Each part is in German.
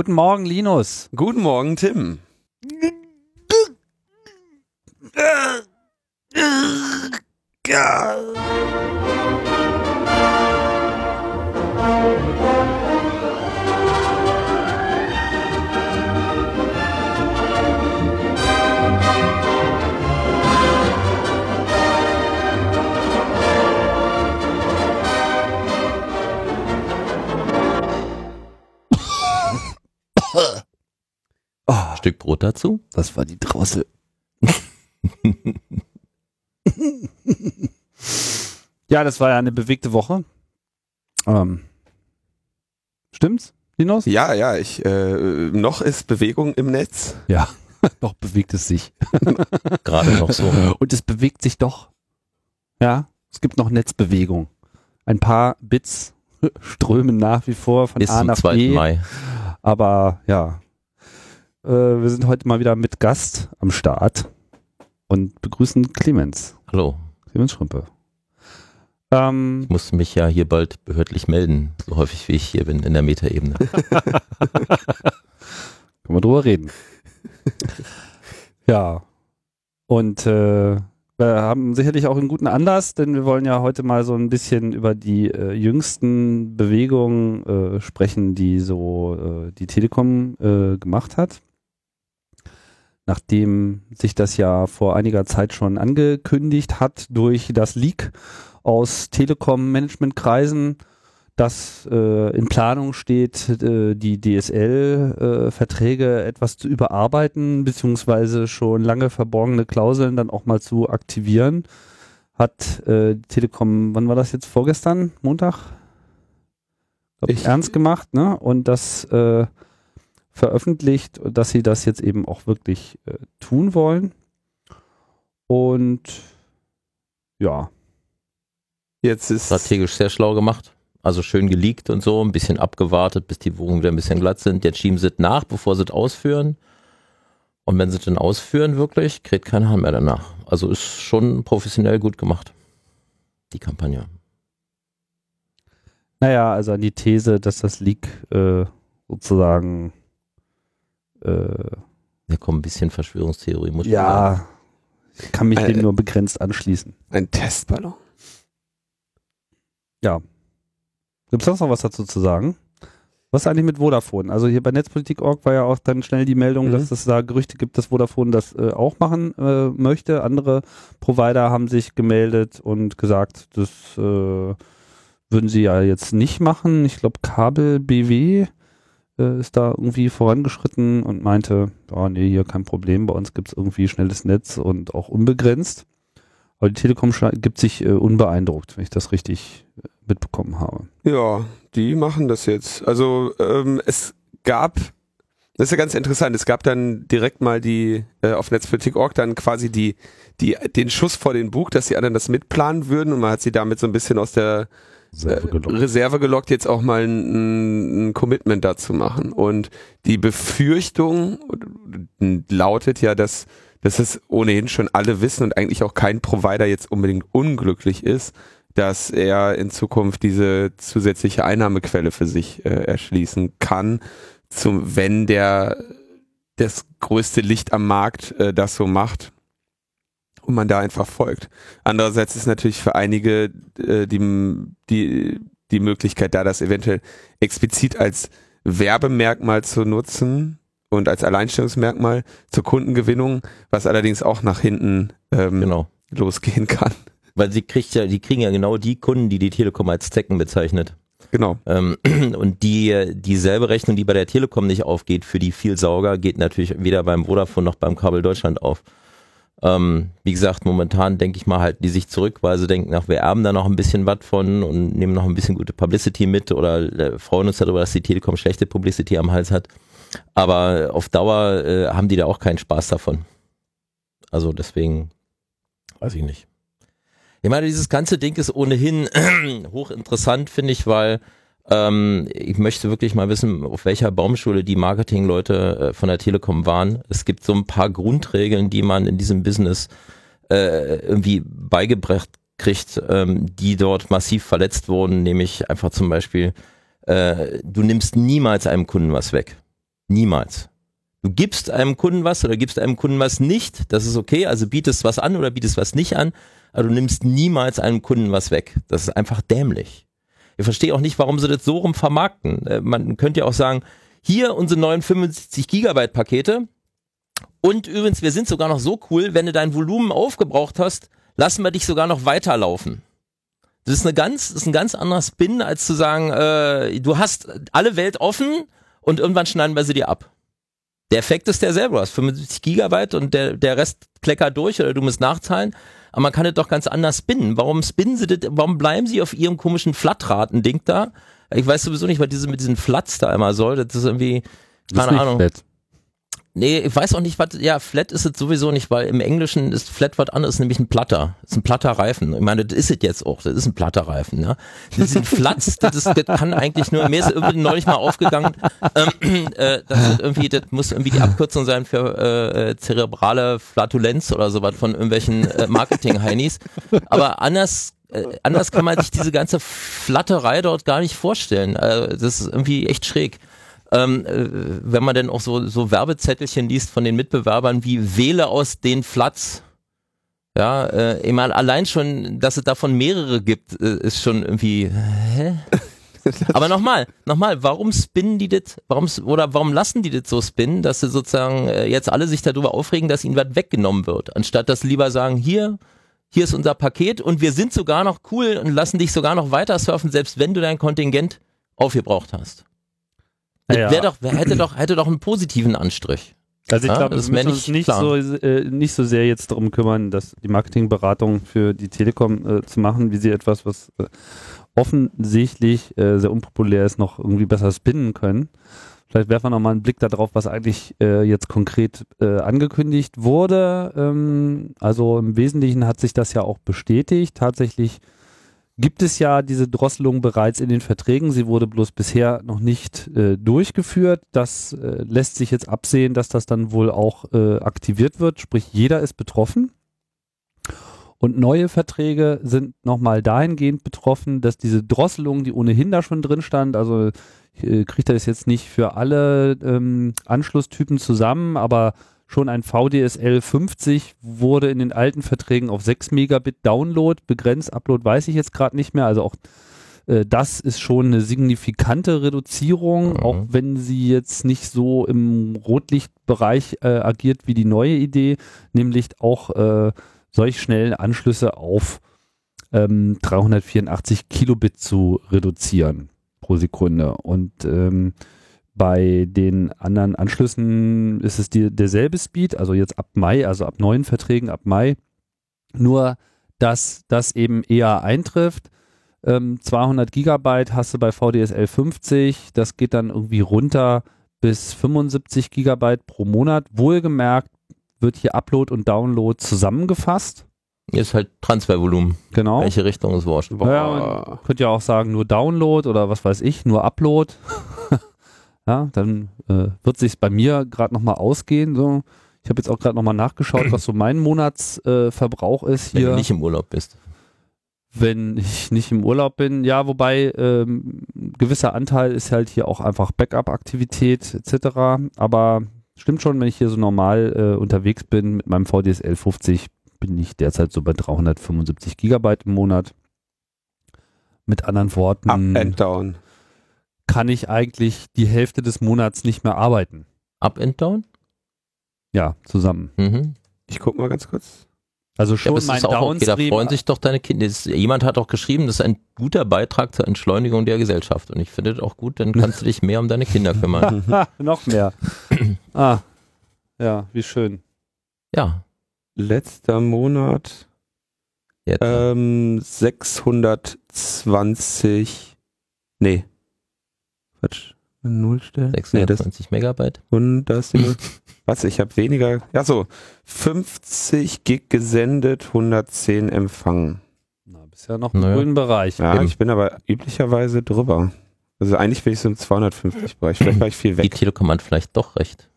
Guten Morgen, Linus. Guten Morgen, Tim. Dazu? das war die Drossel. ja, das war ja eine bewegte Woche. Ähm, stimmt's, Linus? Ja, ja, ich, äh, noch ist Bewegung im Netz. Ja, doch bewegt es sich. Gerade noch so. Und es bewegt sich doch. Ja, es gibt noch Netzbewegung. Ein paar Bits strömen nach wie vor von Bis A zum nach 2. B. Mai. Aber ja, äh, wir sind heute mal wieder mit Gast am Start und begrüßen Clemens. Hallo. Clemens Schrümpe. Ähm, Ich muss mich ja hier bald behördlich melden, so häufig wie ich hier bin in der Metaebene. können wir drüber reden. ja. Und äh, wir haben sicherlich auch einen guten Anlass, denn wir wollen ja heute mal so ein bisschen über die äh, jüngsten Bewegungen äh, sprechen, die so äh, die Telekom äh, gemacht hat. Nachdem sich das ja vor einiger Zeit schon angekündigt hat durch das Leak aus Telekom-Management-Kreisen, dass äh, in Planung steht, äh, die DSL-Verträge etwas zu überarbeiten, beziehungsweise schon lange verborgene Klauseln dann auch mal zu aktivieren, hat äh, Telekom, wann war das jetzt, vorgestern, Montag? Glaub ich, Ich- ernst gemacht, ne? Und das äh, veröffentlicht, dass sie das jetzt eben auch wirklich äh, tun wollen. Und ja, Jetzt ist Strategisch sehr schlau gemacht. Also schön geleakt und so, ein bisschen abgewartet, bis die Wogen wieder ein bisschen glatt sind. Jetzt schieben sie es nach, bevor sie es ausführen. Und wenn sie es dann ausführen, wirklich, kriegt kein Hahn mehr danach. Also ist schon professionell gut gemacht, die Kampagne. Naja, also an die These, dass das Leak äh, sozusagen äh, Ja, komm, ein bisschen Verschwörungstheorie muss ja, ich kann mich Äh, dem nur begrenzt anschließen. ein Testballon. Gibt es sonst noch was dazu zu sagen? Was ist eigentlich mit Vodafone? Also hier bei Netzpolitik.org war ja auch dann schnell die Meldung, Mhm. dass es da Gerüchte gibt, dass Vodafone das äh, auch machen äh, möchte. Andere Provider haben sich gemeldet und gesagt, das äh, würden sie ja jetzt nicht machen. Ich glaube, Kabel BW äh, ist da irgendwie vorangeschritten und meinte, ja, nee, hier kein Problem, bei uns gibt es irgendwie schnelles Netz und auch unbegrenzt. Aber die Telekom gibt sich äh, unbeeindruckt, wenn ich das richtig äh, mitbekommen habe. Ja, die machen das jetzt. Also ähm, es gab, das ist ja ganz interessant, es gab dann direkt mal die, äh, auf Netzpolitik.org dann quasi die, die, den Schuss vor den Bug, dass die anderen das mitplanen würden und man hat sie damit so ein bisschen aus der Selber äh, gelockt. Reserve Reserve gelockt, jetzt auch mal ein, ein Commitment dazu machen. Und die Befürchtung lautet ja, dass, dass es ohnehin schon alle wissen und eigentlich auch kein Provider jetzt unbedingt unglücklich ist, dass er in Zukunft diese zusätzliche Einnahmequelle für sich äh, erschließen kann, zum, wenn der das größte Licht am Markt äh, das so macht und man da einfach folgt. Andererseits ist natürlich für einige äh, die, die, die Möglichkeit da, das eventuell explizit als Werbemerkmal zu nutzen und als Alleinstellungsmerkmal zur Kundengewinnung, was allerdings auch nach hinten ähm, Genau. losgehen kann. Weil sie kriegt ja, die kriegen ja genau die Kunden, die die Telekom als Zecken bezeichnet. Genau. Ähm, und die, dieselbe Rechnung, die bei der Telekom nicht aufgeht, für die Vielsauger, geht natürlich weder beim Vodafone noch beim Kabel Deutschland auf. Ähm, wie gesagt, momentan denke ich mal, halten die sich zurück, weil sie denken, ach, wir erben da noch ein bisschen was von und nehmen noch ein bisschen gute Publicity mit oder äh, freuen uns darüber, dass die Telekom schlechte Publicity am Hals hat. Aber auf Dauer äh, haben die da auch keinen Spaß davon. Also deswegen, weiß ich nicht. Ich meine, dieses ganze Ding ist ohnehin hochinteressant, finde ich, weil ähm, ich möchte wirklich mal wissen, auf welcher Baumschule die Marketingleute äh, von der Telekom waren. Es gibt so ein paar Grundregeln, die man in diesem Business äh, irgendwie beigebracht kriegt, ähm, die dort massiv verletzt wurden, nämlich einfach zum Beispiel, äh, du nimmst niemals einem Kunden was weg. Niemals. Du gibst einem Kunden was oder gibst einem Kunden was nicht, das ist okay, also bietest was an oder bietest was nicht an, aber du nimmst niemals einem Kunden was weg. Das ist einfach dämlich. Ich verstehe auch nicht, warum sie das so rum vermarkten. Äh, man könnte ja auch sagen, hier unsere neuen 75 Gigabyte Pakete. Und übrigens, wir sind sogar noch so cool, wenn du dein Volumen aufgebraucht hast, lassen wir dich sogar noch weiterlaufen. Das ist eine ganz, das ist ein ganz anderer Spin, als zu sagen, äh, du hast alle Welt offen und irgendwann schneiden wir sie dir ab. Der Effekt ist derselbe. Du hast 75 Gigabyte und der, der Rest kleckert durch oder du musst nachzahlen. Aber man kann das doch ganz anders spinnen. Warum spinnen sie das, warum bleiben sie auf ihrem komischen Flatraten-Ding da? Ich weiß sowieso nicht, was diese mit diesen Flats da immer soll. Das ist irgendwie, keine Ahnung. Flat. Nee, ich weiß auch nicht, was, ja, flat ist es sowieso nicht, weil im Englischen ist flat was anderes, nämlich ein platter. Ist ein platter Reifen. Ich meine, das ist es jetzt auch, das ist ein platter Reifen, ja. Das sind Flats, das, ist, das kann eigentlich nur, mir ist irgendwie neulich mal aufgegangen, ähm, äh, das, irgendwie, das muss irgendwie die Abkürzung sein für äh, zerebrale Flatulenz oder sowas von irgendwelchen äh, Marketing-Heinis. Aber anders äh, anders kann man sich diese ganze Flatterei dort gar nicht vorstellen. Äh, das ist irgendwie echt schräg ähm, äh, wenn man denn auch so, so Werbezettelchen liest von den Mitbewerbern wie wähle aus den Flats. Ja, äh, ich meine, allein schon, dass es davon mehrere gibt, äh, ist schon irgendwie, hä? Aber nochmal, nochmal, warum spinnen die das, warum, oder warum lassen die das so spinnen, dass sie sozusagen äh, jetzt alle sich darüber aufregen, dass ihnen was weggenommen wird, anstatt dass sie lieber sagen, hier, hier ist unser Paket und wir sind sogar noch cool und lassen dich sogar noch weiter surfen, selbst wenn du dein Kontingent aufgebraucht hast. Ja. Doch, hätte doch, hätte doch einen positiven Anstrich. Also ich glaube, ja, das müssen uns nicht so, äh, nicht so sehr jetzt darum kümmern, dass die Marketingberatung für die Telekom äh, zu machen, wie sie etwas, was äh, offensichtlich äh, sehr unpopulär ist, noch irgendwie besser spinnen können. Vielleicht werfen wir nochmal einen Blick darauf, was eigentlich äh, jetzt konkret äh, angekündigt wurde. Ähm, also im Wesentlichen hat sich das ja auch bestätigt. Tatsächlich gibt es ja diese Drosselung bereits in den Verträgen. Sie wurde bloß bisher noch nicht äh, durchgeführt. Das äh, lässt sich jetzt absehen, dass das dann wohl auch äh, aktiviert wird. Sprich, jeder ist betroffen. Und neue Verträge sind nochmal dahingehend betroffen, dass diese Drosselung, die ohnehin da schon drin stand, also äh, kriegt er das jetzt nicht für alle ähm, Anschlusstypen zusammen, aber schon ein VDSL 50 wurde in den alten Verträgen auf 6 Megabit Download begrenzt. Upload weiß ich jetzt gerade nicht mehr. Also auch äh, das ist schon eine signifikante Reduzierung, mhm. auch wenn sie jetzt nicht so im Rotlichtbereich äh, agiert wie die neue Idee, nämlich auch äh, solch schnellen Anschlüsse auf ähm, 384 Kilobit zu reduzieren pro Sekunde. Und ähm, bei den anderen Anschlüssen ist es die, derselbe Speed, also jetzt ab Mai, also ab neuen Verträgen ab Mai. Nur, dass das eben eher eintrifft. Ähm, 200 Gigabyte hast du bei VDSL 50, das geht dann irgendwie runter bis 75 Gigabyte pro Monat. Wohlgemerkt wird hier Upload und Download zusammengefasst. Ist halt Transfervolumen. Genau. Welche Richtung ist wurscht. Ja, man könnte ja auch sagen, nur Download oder was weiß ich, nur Upload. Ja, dann äh, wird sich bei mir gerade nochmal ausgehen. So. Ich habe jetzt auch gerade nochmal nachgeschaut, was so mein Monatsverbrauch äh, ist hier. Wenn du nicht im Urlaub bist. Wenn ich nicht im Urlaub bin, ja, wobei ähm, gewisser Anteil ist halt hier auch einfach Backup-Aktivität etc. Aber stimmt schon, wenn ich hier so normal äh, unterwegs bin mit meinem VDSL 50, bin ich derzeit so bei 375 Gigabyte im Monat. Mit anderen Worten. Up and down kann ich eigentlich die Hälfte des Monats nicht mehr arbeiten. Up and down? Ja, zusammen. Mhm. Ich guck mal ganz kurz. Also schon ja, mein Downstream. Okay, da freuen sich doch deine Kinder. Jemand hat auch geschrieben, das ist ein guter Beitrag zur Entschleunigung der Gesellschaft. Und ich finde das auch gut, dann kannst du dich mehr um deine Kinder kümmern. Noch mehr. ah, ja, wie schön. Ja. Letzter Monat. Jetzt. Ähm, 620. Nee, Quatsch. Null stellen. 620 nee, Megabyte. Und da ist die Null. Was? Ich habe weniger. Ja, so. 50 Gig gesendet, 110 empfangen. Na, bisher noch im naja. grünen Bereich. Ja, Eben. ich bin aber üblicherweise drüber. Also eigentlich bin ich so im 250 Bereich. Vielleicht war ich viel weg. Die Telekom hat vielleicht doch recht.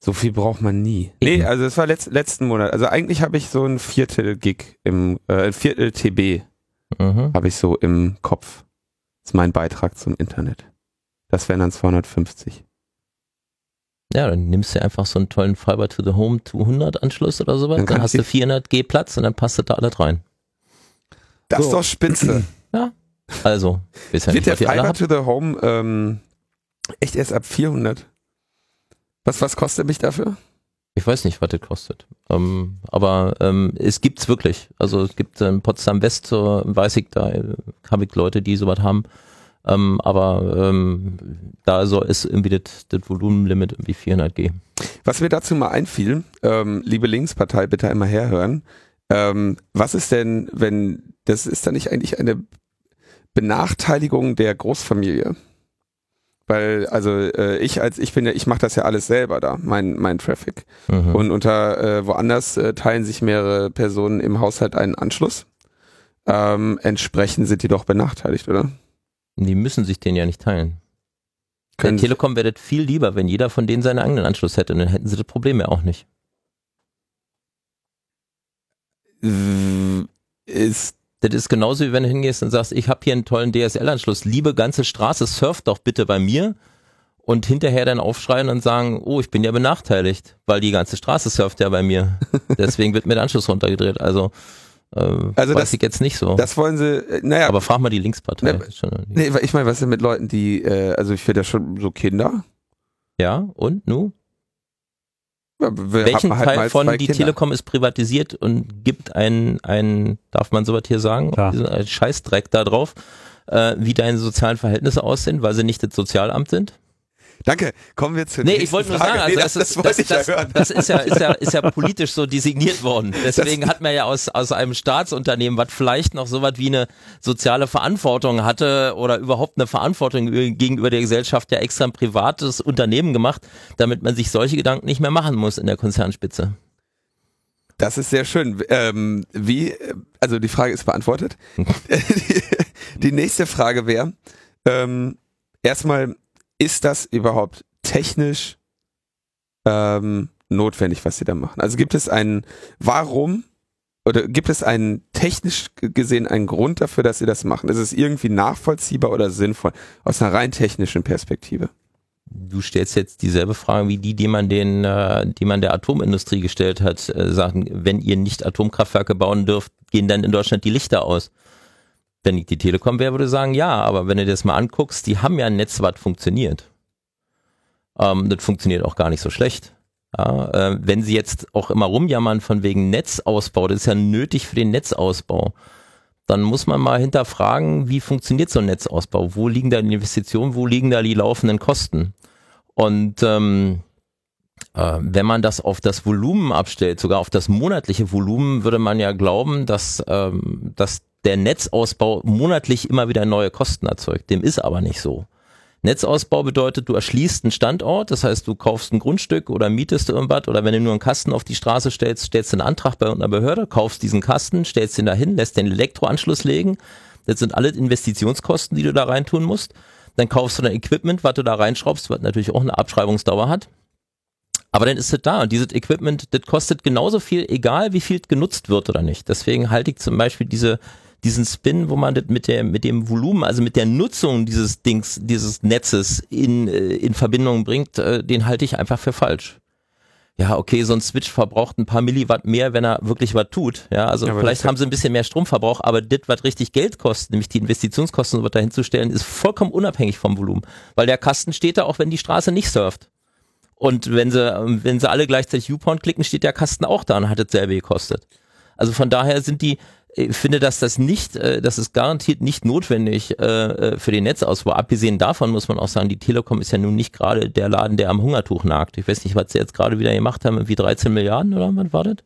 So viel braucht man nie. Nee, also es war letzt, letzten Monat. Also eigentlich habe ich so ein Viertel Gig im, äh, Viertel TB mhm. habe ich so im Kopf ist mein Beitrag zum Internet. Das wären dann 250. Ja, dann nimmst du einfach so einen tollen Fiber to the Home 200 Anschluss oder sowas, Dann dann, hast du du- 400 G Platz und dann passt das da alles rein. Das ist So. doch spitze. Also, ist ja Wird nicht, der Fiber to the Home ähm, echt erst ab 400? Was, was kostet mich dafür? Ich weiß nicht, was das kostet. Ähm, aber ähm, es gibt's wirklich. Also es gibt in Potsdam West, so, weiß ich, da äh, habe ich Leute, die sowas haben. Ähm, aber ähm, da so ist irgendwie das, Volumenlimit irgendwie 400 G. Was mir dazu mal einfiel, ähm, liebe Linkspartei, bitte einmal herhören. Ähm, was ist denn, wenn, das ist da nicht eigentlich eine Benachteiligung der Großfamilie? Weil, also äh, ich als, ich bin ja, ich mache das ja alles selber da, mein, mein Traffic. Mhm. Und unter äh, woanders äh, teilen sich mehrere Personen im Haushalt einen Anschluss. Ähm, entsprechend sind die doch benachteiligt, oder? die müssen sich den ja nicht teilen. Der Können- Telekom wäre das viel lieber, wenn jeder von denen seinen eigenen Anschluss hätte. Und dann hätten sie das Problem ja auch nicht. Äh, Ist Das ist genauso wie wenn du hingehst und sagst, ich habe hier einen tollen DSL-Anschluss. Liebe ganze Straße, surft doch bitte bei mir. Und hinterher dann aufschreien und sagen, oh, ich bin ja benachteiligt, weil die ganze Straße surft ja bei mir. Deswegen wird mir der Anschluss runtergedreht. Also, äh, Also weiß das- ich jetzt nicht so. das wollen sie, äh, naja, Aber frag mal die Linkspartei. Ne, nee, ich meine, was ist denn mit Leuten, die, äh, also ich finde ja schon so Kinder. Ja, und nu? Welchen halt Teil von die Kinder. Telekom ist privatisiert und gibt einen, einen darf man sowas hier sagen, einen Scheißdreck da drauf, äh, wie deine sozialen Verhältnisse aussehen, weil sie nicht das Sozialamt sind? Danke, kommen wir zur Nee, nächsten ich wollte nur Frage. sagen, also nee, das, das, ist, das das, ich ja das, das ist ja, ist ja, ist ja politisch so designiert worden. Deswegen hat man ja aus, aus einem Staatsunternehmen, was vielleicht noch sowas wie eine soziale Verantwortung hatte oder überhaupt eine Verantwortung gegenüber der Gesellschaft ja extra ein privates Unternehmen gemacht, damit man sich solche Gedanken nicht mehr machen muss in der Konzernspitze. Das ist sehr schön. Ähm, wie, also die Frage ist beantwortet. die, die nächste Frage wäre, ähm, erstmal, ist das überhaupt technisch ähm, notwendig, was sie da machen? Also gibt es einen, warum oder gibt es einen technisch gesehen einen Grund dafür, dass sie das machen? Ist es irgendwie nachvollziehbar oder sinnvoll aus einer rein technischen Perspektive? Du stellst jetzt dieselbe Frage wie die, die man den, äh, die man der Atomindustrie gestellt hat, äh, sagen, wenn ihr nicht Atomkraftwerke bauen dürft, gehen dann in Deutschland die Lichter aus. Wenn ich die Telekom wäre, würde sagen, ja, aber wenn du dir das mal anguckst, die haben ja ein Netz, was funktioniert. Ähm, das funktioniert auch gar nicht so schlecht. Ja, äh, wenn sie jetzt auch immer rumjammern von wegen Netzausbau, das ist ja nötig für den Netzausbau, dann muss man mal hinterfragen, wie funktioniert so ein Netzausbau? Wo liegen da die Investitionen, wo liegen da die laufenden Kosten? Und ähm, äh, wenn man das auf das Volumen abstellt, sogar auf das monatliche Volumen, würde man ja glauben, dass, ähm, dass der Netzausbau monatlich immer wieder neue Kosten erzeugt. Dem ist aber nicht so. Netzausbau bedeutet, du erschließt einen Standort, das heißt, du kaufst ein Grundstück oder mietest irgendwas oder wenn du nur einen Kasten auf die Straße stellst, stellst du einen Antrag bei irgendeiner Behörde, kaufst diesen Kasten, stellst ihn dahin, lässt den Elektroanschluss legen. Das sind alle Investitionskosten, die du da reintun musst. Dann kaufst du dein Equipment, was du da reinschraubst, was natürlich auch eine Abschreibungsdauer hat. Aber dann ist es da und dieses Equipment, das kostet genauso viel, egal wie viel genutzt wird oder nicht. Deswegen halte ich zum Beispiel diese, diesen Spin, wo man das mit der, mit dem Volumen, also mit der Nutzung dieses Dings, dieses Netzes in, äh, in Verbindung bringt, äh, den halte ich einfach für falsch. Ja, okay, so ein Switch verbraucht ein paar Milliwatt mehr, wenn er wirklich was tut. Ja, also aber vielleicht haben sie ein bisschen mehr Stromverbrauch, aber das, was richtig Geld kostet, nämlich die Investitionskosten, so was dahin zu stellen, ist vollkommen unabhängig vom Volumen. Weil der Kasten steht da auch, wenn die Straße nicht surft. Und wenn sie, wenn sie alle gleichzeitig YouPorn klicken, steht der Kasten auch da und hat dasselbe gekostet. Also von daher sind die, ich finde, dass das nicht, äh, das ist garantiert nicht notwendig äh, äh, für den Netzausbau. Abgesehen davon muss man auch sagen, die Telekom ist ja nun nicht gerade der Laden, der am Hungertuch nagt. Ich weiß nicht, was sie jetzt gerade wieder gemacht haben, wie 13 Milliarden oder was war das?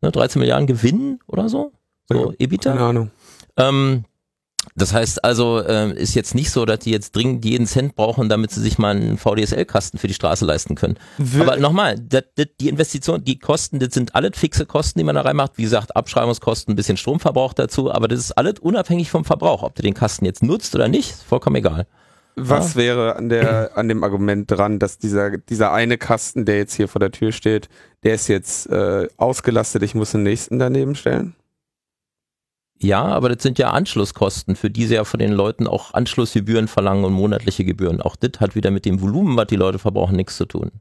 Ne, 13 Milliarden Gewinn oder so? So, EBITDA? Keine Ahnung. Ähm, das heißt also, äh, ist jetzt nicht so, dass die jetzt dringend jeden Cent brauchen, damit sie sich mal einen VDSL-Kasten für die Straße leisten können. Aber nochmal, die Investition, die Kosten, das sind alles fixe Kosten, die man da reinmacht. Wie gesagt, Abschreibungskosten, ein bisschen Stromverbrauch dazu, aber das ist alles unabhängig vom Verbrauch. Ob du den Kasten jetzt nutzt oder nicht, ist vollkommen egal. Was wäre an der an dem Argument dran, dass dieser dieser eine Kasten, der jetzt hier vor der Tür steht, der ist jetzt äh, ausgelastet, ich muss den nächsten daneben stellen? Ja, aber das sind ja Anschlusskosten, für die sie ja von den Leuten auch Anschlussgebühren verlangen und monatliche Gebühren. Auch das hat wieder mit dem Volumen, was die Leute verbrauchen, nichts zu tun.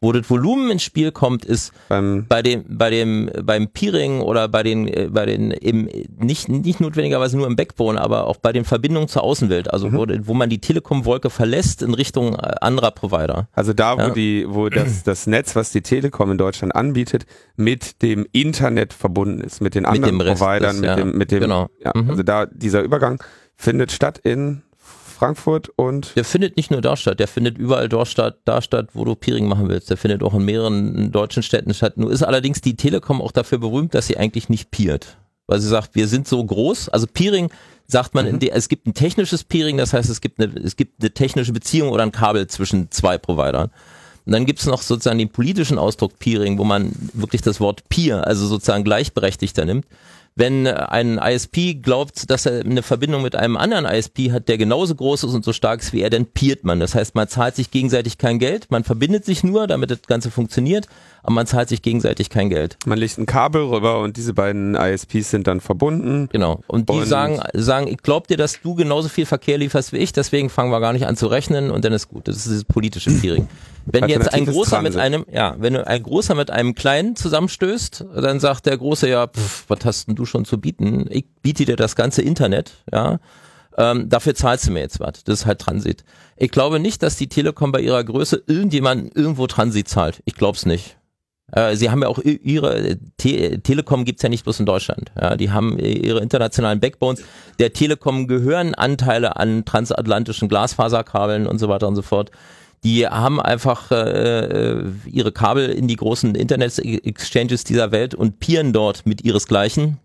Wo das Volumen ins Spiel kommt, ist Beim, bei dem, bei dem, beim Peering oder bei den, äh, bei den im, nicht, nicht notwendigerweise nur im Backbone, aber auch bei den Verbindungen zur Außenwelt, also Mhm. wo, wo man die Telekom-Wolke verlässt in Richtung äh, anderer Provider. also da, wo Ja. die, wo das, das Netz, was die Telekom in Deutschland anbietet, mit dem Internet verbunden ist, mit den anderen dem Rest Providern, ist, mit ja. dem, mit dem, Genau. ja, Mhm. also da, dieser Übergang findet statt in Frankfurt und Der findet nicht nur da statt, der findet überall dort statt, da statt, wo du Peering machen willst. Der findet auch in mehreren deutschen Städten statt. Nur ist allerdings die Telekom auch dafür berühmt, dass sie eigentlich nicht peert. Weil sie sagt, wir sind so groß. Also Peering sagt man, in der, es gibt ein technisches Peering, das heißt, es gibt eine, es gibt eine technische Beziehung oder ein Kabel zwischen zwei Providern. Und dann gibt's noch sozusagen den politischen Ausdruck Peering, wo man wirklich das Wort Peer, also sozusagen gleichberechtigter nimmt. Wenn ein ISP glaubt, dass er eine Verbindung mit einem anderen ISP hat, der genauso groß ist und so stark ist wie er, dann peert man. Das heißt, man zahlt sich gegenseitig kein Geld, man verbindet sich nur, damit das Ganze funktioniert, aber man zahlt sich gegenseitig kein Geld. man legt ein Kabel rüber und diese beiden ISPs sind dann verbunden. Genau. Und die Und- sagen, sagen, ich glaub dir, dass du genauso viel Verkehr lieferst wie ich, deswegen fangen wir gar nicht an zu rechnen und dann ist gut. Das ist dieses politische Peering. Wenn jetzt ein großer mit Transit. einem, ja, wenn du ein großer mit einem kleinen zusammenstößt, dann sagt der große ja, pff, was hast denn du schon zu bieten? Ich biete dir das ganze Internet, ja. Ähm, dafür zahlst du mir jetzt was. Das ist halt Transit. Ich glaube nicht, dass die Telekom bei ihrer Größe irgendjemanden irgendwo Transit zahlt. Ich glaub's nicht. Äh, Sie haben ja auch ihre Te Telekom gibt's ja nicht bloß in Deutschland. Ja, die haben i- ihre internationalen Backbones. Der Telekom gehören Anteile an transatlantischen Glasfaserkabeln und so weiter und so fort. Die haben einfach äh, äh, ihre Kabel in die großen Internet-Exchanges dieser Welt und peeren dort mit ihresgleichen.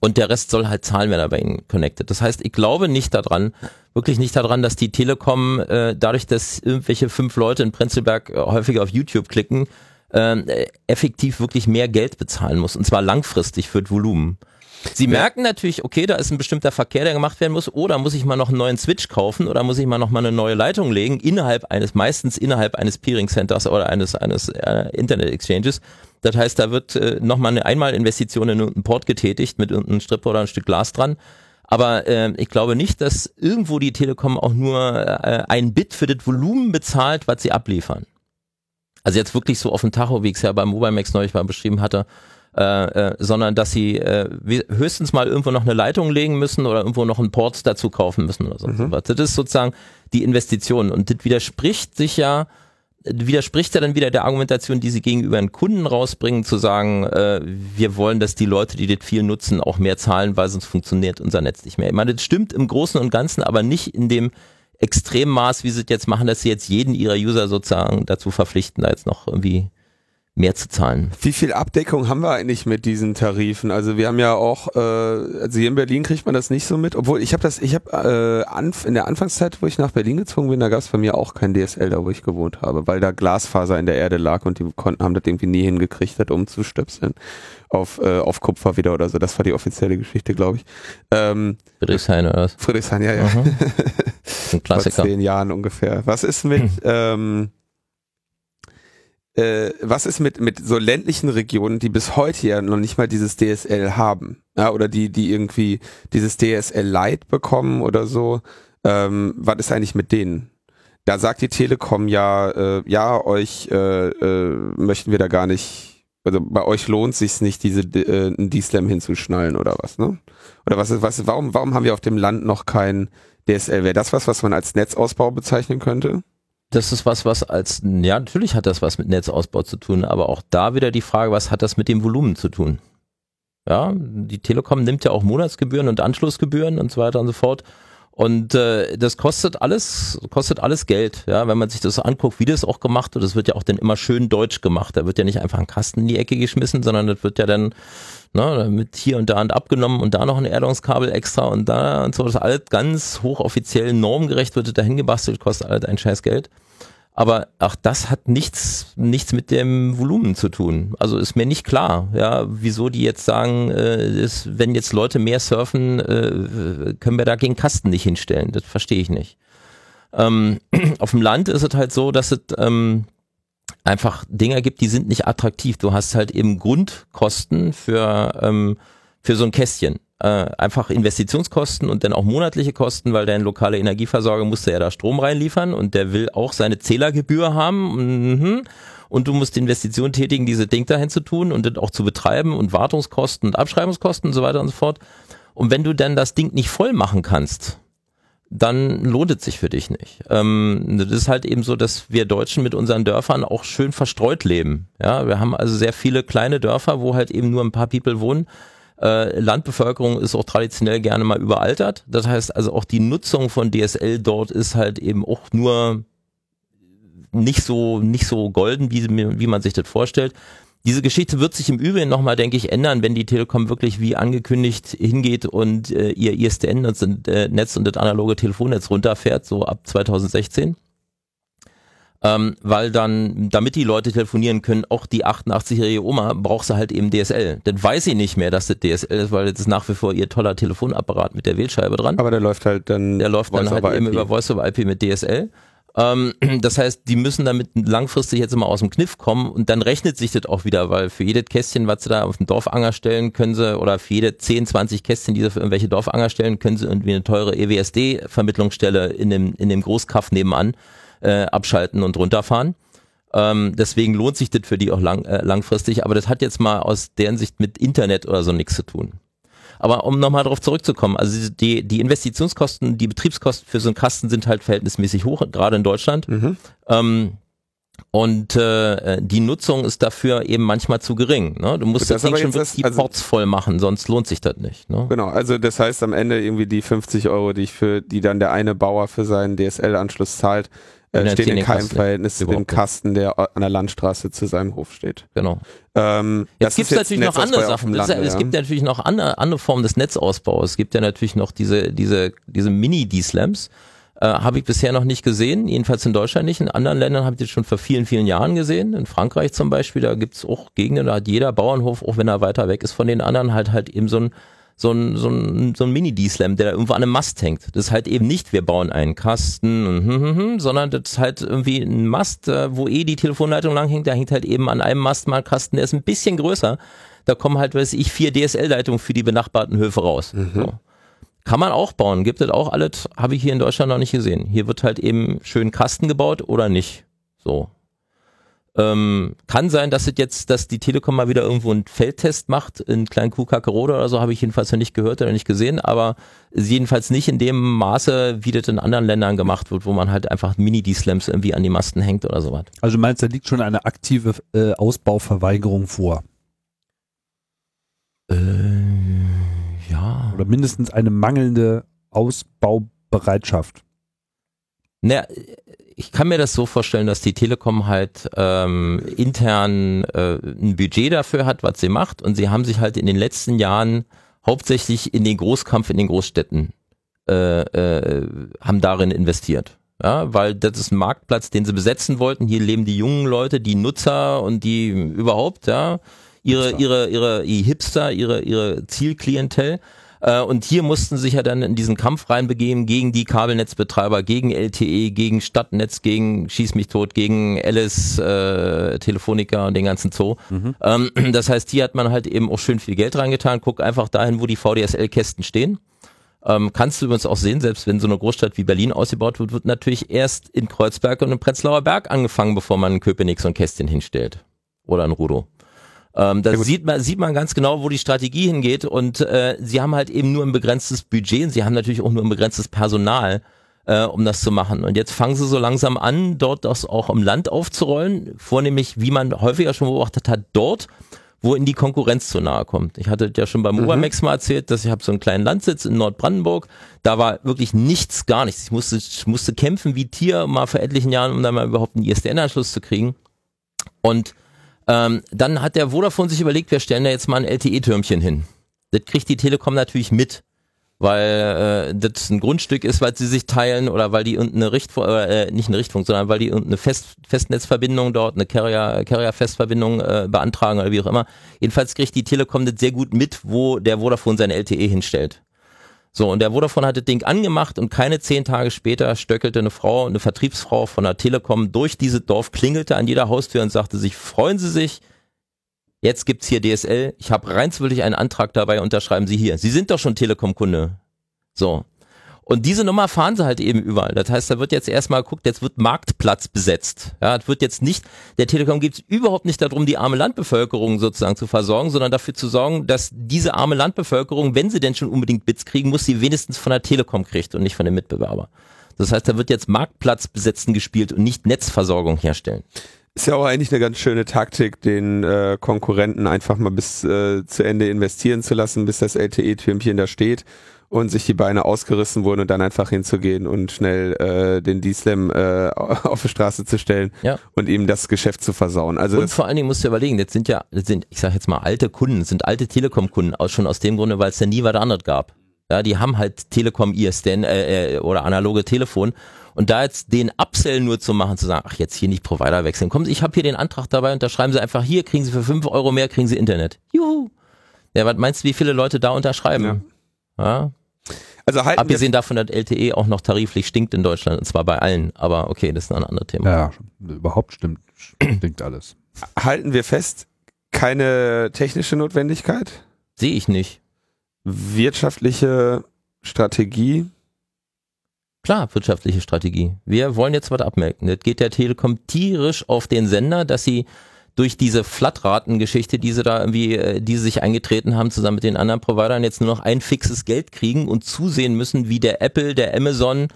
Und der Rest soll halt zahlen, wenn er bei ihnen connected. Das heißt, ich glaube nicht daran, wirklich nicht daran, dass die Telekom äh, dadurch, dass irgendwelche fünf Leute in Prenzlberg äh, häufiger auf YouTube klicken, äh, effektiv wirklich mehr Geld bezahlen muss. Und zwar langfristig für das Volumen. Sie merken natürlich, okay, da ist ein bestimmter Verkehr, der gemacht werden muss, oder muss ich mal noch einen neuen Switch kaufen oder muss ich mal noch mal eine neue Leitung legen innerhalb eines, meistens innerhalb eines Peering Centers oder eines, eines äh, Internet Exchanges. Das heißt, da wird äh, nochmal eine Einmalinvestition in irgendeinen Port getätigt mit irgendeinem Strip oder ein Stück Glas dran. Aber äh, ich glaube nicht, dass irgendwo die Telekom auch nur äh, ein Bit für das Volumen bezahlt, was sie abliefern. Also jetzt wirklich so auf den Tacho, wie ich es ja beim Mobile Max neulich mal beschrieben hatte, äh, äh, sondern dass sie äh, höchstens mal irgendwo noch eine Leitung legen müssen oder irgendwo noch einen Port dazu kaufen müssen oder sonst was. Das ist sozusagen die Investition und das widerspricht sich ja widerspricht ja dann wieder der Argumentation, die sie gegenüber den Kunden rausbringen, zu sagen, äh, wir wollen, dass die Leute, die das viel nutzen, auch mehr zahlen, weil sonst funktioniert unser Netz nicht mehr. Ich meine, das stimmt im Großen und Ganzen, aber nicht in dem Extremmaß, wie sie es jetzt machen, dass sie jetzt jeden ihrer User sozusagen dazu verpflichten, da jetzt noch irgendwie mehr zu zahlen. Wie viel Abdeckung haben wir eigentlich mit diesen Tarifen? Also wir haben ja auch, äh, also hier in Berlin kriegt man das nicht so mit, obwohl ich habe das, ich habe äh, in der Anfangszeit, wo ich nach Berlin gezogen bin, da gab es bei mir auch kein DSL, da wo ich gewohnt habe, weil da Glasfaser in der Erde lag und die konnten haben das irgendwie nie hingekriegt, das umzustöpseln auf äh, auf Kupfer wieder oder so. Das war die offizielle Geschichte, glaube ich. Ähm, Friedrichshain oder was? Friedrichshain, ja, ja. Mhm. Ein Vor Klassiker. zehn Jahren ungefähr. Was ist mit, ähm, äh, was ist mit, mit so ländlichen Regionen, die bis heute ja noch nicht mal dieses DSL haben? Ja, oder die, die irgendwie dieses DSL Lite bekommen oder so? Ähm, was ist eigentlich mit denen? Da sagt die Telekom ja, äh, ja, euch äh, äh, möchten wir da gar nicht, also bei euch lohnt sich's nicht, diese äh, D-Slam hinzuschnallen oder was, ne? Oder was ist, was, warum, warum haben wir auf dem Land noch kein DSL? Wäre das was, was man als Netzausbau bezeichnen könnte? Das ist was, was als, ja, natürlich hat das was mit Netzausbau zu tun, aber auch da wieder die Frage, was hat das mit dem Volumen zu tun? Ja, die Telekom nimmt ja auch Monatsgebühren und Anschlussgebühren und so weiter und so fort. Und äh, das kostet alles, kostet alles Geld, ja, wenn man sich das anguckt, wie das auch gemacht wird, das wird ja auch dann immer schön deutsch gemacht. Da wird ja nicht einfach ein Kasten in die Ecke geschmissen, sondern das wird ja dann ne, mit hier und da und abgenommen und da noch ein Erdungskabel extra und da und so. Das alles ganz hochoffiziell normgerecht, wird dahin gebastelt, kostet alles ein scheiß Geld. Aber auch das hat nichts, nichts mit dem Volumen zu tun. Also ist mir nicht klar, ja, wieso die jetzt sagen, äh, ist, wenn jetzt Leute mehr surfen, äh, können wir da gegen Kasten nicht hinstellen. Das verstehe ich nicht. Ähm, auf dem Land ist es halt so, dass es ähm, einfach Dinger gibt, die sind nicht attraktiv. Du hast halt eben Grundkosten für, ähm, für so ein Kästchen. Äh, einfach Investitionskosten und dann auch monatliche Kosten, weil dein lokale Energieversorger musste ja da Strom reinliefern und der will auch seine Zählergebühr haben. Mhm. und du musst Investitionen tätigen, diese Ding dahin zu tun und das auch zu betreiben und Wartungskosten und Abschreibungskosten und so weiter und so fort. Und wenn du dann das Ding nicht voll machen kannst, dann lohnt es sich für dich nicht. Ähm, das ist halt eben so, dass wir Deutschen mit unseren Dörfern auch schön verstreut leben. Ja, wir haben also sehr viele kleine Dörfer, wo halt eben nur ein paar People wohnen. Äh, Landbevölkerung ist auch traditionell gerne mal überaltert. Das heißt also auch die Nutzung von DSL dort ist halt eben auch nur nicht so nicht so golden, wie, wie man sich das vorstellt. Diese Geschichte wird sich im Übrigen nochmal, denke ich, ändern, wenn die Telekom wirklich wie angekündigt hingeht und äh, ihr ISDN-Netz äh, Netz und das analoge Telefonnetz runterfährt, so ab 2016. Ähm, weil dann, damit die Leute telefonieren können, auch die 88-jährige Oma braucht sie halt eben DSL. Dann weiß sie nicht mehr, dass das DSL ist, weil das ist nach wie vor ihr toller Telefonapparat mit der Wählscheibe dran. Aber der läuft halt dann. Der läuft dann halt eben über Voice over IP mit DSL. Ähm, das heißt, die müssen damit langfristig jetzt immer aus dem Kniff kommen und dann rechnet sich das auch wieder, weil für jedes Kästchen, was sie da auf dem Dorfanger stellen, können sie, oder für jede 10, 20 Kästchen, die sie für irgendwelche Dorfanger stellen, können sie irgendwie eine teure EWSD-Vermittlungsstelle in dem, in dem Großkaff nebenan äh, abschalten und runterfahren. Ähm, deswegen lohnt sich das für die auch lang, äh, langfristig, aber das hat jetzt mal aus deren Sicht mit Internet oder so nichts zu tun. Aber um nochmal darauf zurückzukommen, also die, die Investitionskosten, die Betriebskosten für so einen Kasten sind halt verhältnismäßig hoch, gerade in Deutschland. Mhm. Ähm, und äh, die Nutzung ist dafür eben manchmal zu gering. Ne? Du musst das, das schon wirklich die also, Ports voll machen, sonst lohnt sich das nicht. Ne? Genau, also das heißt am Ende irgendwie die 50 Euro, die ich für, die dann der eine Bauer für seinen DSL-Anschluss zahlt, äh, stehen in keinem Verhältnis zu dem Kasten, der an der Landstraße zu seinem Hof steht. Genau. Ähm, jetzt gibt es natürlich noch andere Sachen. Lande, es ja. gibt ja natürlich noch andere, andere Formen des Netzausbaus. Es gibt ja natürlich noch diese, diese, diese Mini-D-Slams. Äh, habe ich bisher noch nicht gesehen, jedenfalls in Deutschland nicht. In anderen Ländern habe ich das schon vor vielen, vielen Jahren gesehen. In Frankreich zum Beispiel, da gibt's auch Gegenden, da hat jeder Bauernhof, auch wenn er weiter weg ist von den anderen, halt halt eben so ein so ein, so ein, so ein Mini-D-Slam, der da irgendwo an einem Mast hängt. Das ist halt eben nicht, wir bauen einen Kasten, und, hm, hm, hm, sondern das ist halt irgendwie ein Mast, äh, wo eh die Telefonleitung lang hängt. Da hängt halt eben an einem Mast mal ein Kasten, der ist ein bisschen größer. Da kommen halt, weiß ich, vier DSL-Leitungen für die benachbarten Höfe raus. Mhm. So. Kann man auch bauen, gibt es auch alles, habe ich hier in Deutschland noch nicht gesehen. Hier wird halt eben schön Kasten gebaut oder nicht. So. Ähm, kann sein, dass es jetzt, dass die Telekom mal wieder irgendwo einen Feldtest macht, in kleinen Kuhkackerode oder so, habe ich jedenfalls noch nicht gehört oder nicht gesehen, aber jedenfalls nicht in dem Maße, wie das in anderen Ländern gemacht wird, wo man halt einfach Mini-D-Slams irgendwie an die Masten hängt oder sowas. Also du meinst, da liegt schon eine aktive äh, Ausbauverweigerung vor? Äh, ja. Oder mindestens eine mangelnde Ausbaubereitschaft? Naja, ich kann mir das so vorstellen, dass die Telekom halt ähm, intern äh, ein Budget dafür hat, was sie macht. Und sie haben sich halt in den letzten Jahren hauptsächlich in den Großkampf in den Großstädten äh, äh, haben darin investiert. Ja, weil das ist ein Marktplatz, den sie besetzen wollten. Hier leben die jungen Leute, die Nutzer und die überhaupt, ja, ihre, ihre, ihre, ihre Hipster, ihre, ihre Zielklientel. Äh, und hier mussten sich ja dann in diesen Kampf reinbegeben gegen die Kabelnetzbetreiber, gegen LTE, gegen Stadtnetz, gegen Schieß mich tot, gegen Alice, äh, Telefonica und den ganzen Zoo. Mhm. Ähm, das heißt, hier hat man halt eben auch schön viel Geld reingetan. Guck einfach dahin, wo die VDSL-Kästen stehen. Ähm, kannst du übrigens auch sehen, selbst wenn so eine Großstadt wie Berlin ausgebaut wird, wird natürlich erst in Kreuzberg und in Prenzlauer Berg angefangen, bevor man in Köpenick so ein Kästchen hinstellt. Oder in Rudo. Ähm, da sieht man, sieht man ganz genau, wo die Strategie hingeht und äh, sie haben halt eben nur ein begrenztes Budget und sie haben natürlich auch nur ein begrenztes Personal, äh, um das zu machen. Und jetzt fangen sie so langsam an, dort das auch im Land aufzurollen, vornehmlich, wie man häufiger schon beobachtet hat, dort, wo in die Konkurrenz zu nahe kommt. Ich hatte ja schon beim mhm. Obermex mal erzählt, dass ich habe so einen kleinen Landsitz in Nordbrandenburg. Da war wirklich nichts, gar nichts. Ich musste, ich musste kämpfen wie Tier mal vor etlichen Jahren, um dann mal überhaupt einen ISDN-Anschluss zu kriegen. Und ähm, dann hat der Vodafone sich überlegt, wir stellen da jetzt mal ein LTE-Türmchen hin. Das kriegt die Telekom natürlich mit, weil äh, das ein Grundstück ist, weil sie sich teilen oder weil die irgendeine Richtfunk, äh, nicht eine Richtfunk, sondern weil die irgendeine Fest, Festnetzverbindung dort, eine Carrier, Carrier-Festverbindung äh, beantragen oder wie auch immer. Jedenfalls kriegt die Telekom das sehr gut mit, wo der Vodafone sein LTE hinstellt. So, und der Vodafone hat das Ding angemacht und keine zehn Tage später stöckelte eine Frau, eine Vertriebsfrau von der Telekom durch dieses Dorf, klingelte an jeder Haustür und sagte sich, freuen Sie sich, jetzt gibt's hier DSL, ich habe rein zufällig einen Antrag dabei, unterschreiben Sie hier. Sie sind doch schon Telekom-Kunde. So. Und diese Nummer fahren sie halt eben überall. Das heißt, da wird jetzt erstmal geguckt, jetzt wird Marktplatz besetzt. Ja, es wird jetzt nicht, der Telekom geht es überhaupt nicht darum, die arme Landbevölkerung sozusagen zu versorgen, sondern dafür zu sorgen, dass diese arme Landbevölkerung, wenn sie denn schon unbedingt Bits kriegen, muss sie wenigstens von der Telekom kriegt und nicht von dem Mitbewerber. Das heißt, da wird jetzt Marktplatz besetzen gespielt und nicht Netzversorgung herstellen. Ist ja auch eigentlich eine ganz schöne Taktik, den äh, Konkurrenten einfach mal bis äh, zu Ende investieren zu lassen, bis das LTE-Türmchen da steht und sich die Beine ausgerissen wurden und dann einfach hinzugehen und schnell äh, den D-Slam äh, auf die Straße zu stellen Ja. und ihm das Geschäft zu versauen. Also Und das, vor allen Dingen musst du überlegen, jetzt sind ja, das sind, ich sag jetzt mal, alte Kunden, das sind alte Telekom-Kunden, aus, schon aus dem Grunde, weil es ja nie was anderes gab. Ja, die haben halt Telekom ISDN äh, äh, oder analoge Telefon. Und da jetzt den Upsell nur zu machen, zu sagen, ach jetzt hier nicht Provider wechseln. Kommen Sie, ich habe hier den Antrag dabei, unterschreiben Sie einfach hier, kriegen Sie für 5 Euro mehr, kriegen Sie Internet. Juhu. Ja, was meinst du, wie viele Leute da unterschreiben? Ja. Also halten wir Abgesehen davon, dass LTE auch noch tariflich stinkt in Deutschland, und zwar bei allen. Aber okay, das ist ein anderes Thema. Ja, überhaupt stimmt, stimmt alles. halten wir fest, keine technische Notwendigkeit, Sehe ich nicht. wirtschaftliche Strategie. Klar, wirtschaftliche Strategie. Wir wollen jetzt was abmelken. Das geht der Telekom tierisch auf den Sender, dass sie durch diese Flatraten-Geschichte, die sie da irgendwie, äh, die sie sich eingetreten haben, zusammen mit den anderen Providern, jetzt nur noch ein fixes Geld kriegen und zusehen müssen, wie der Apple, der Amazon,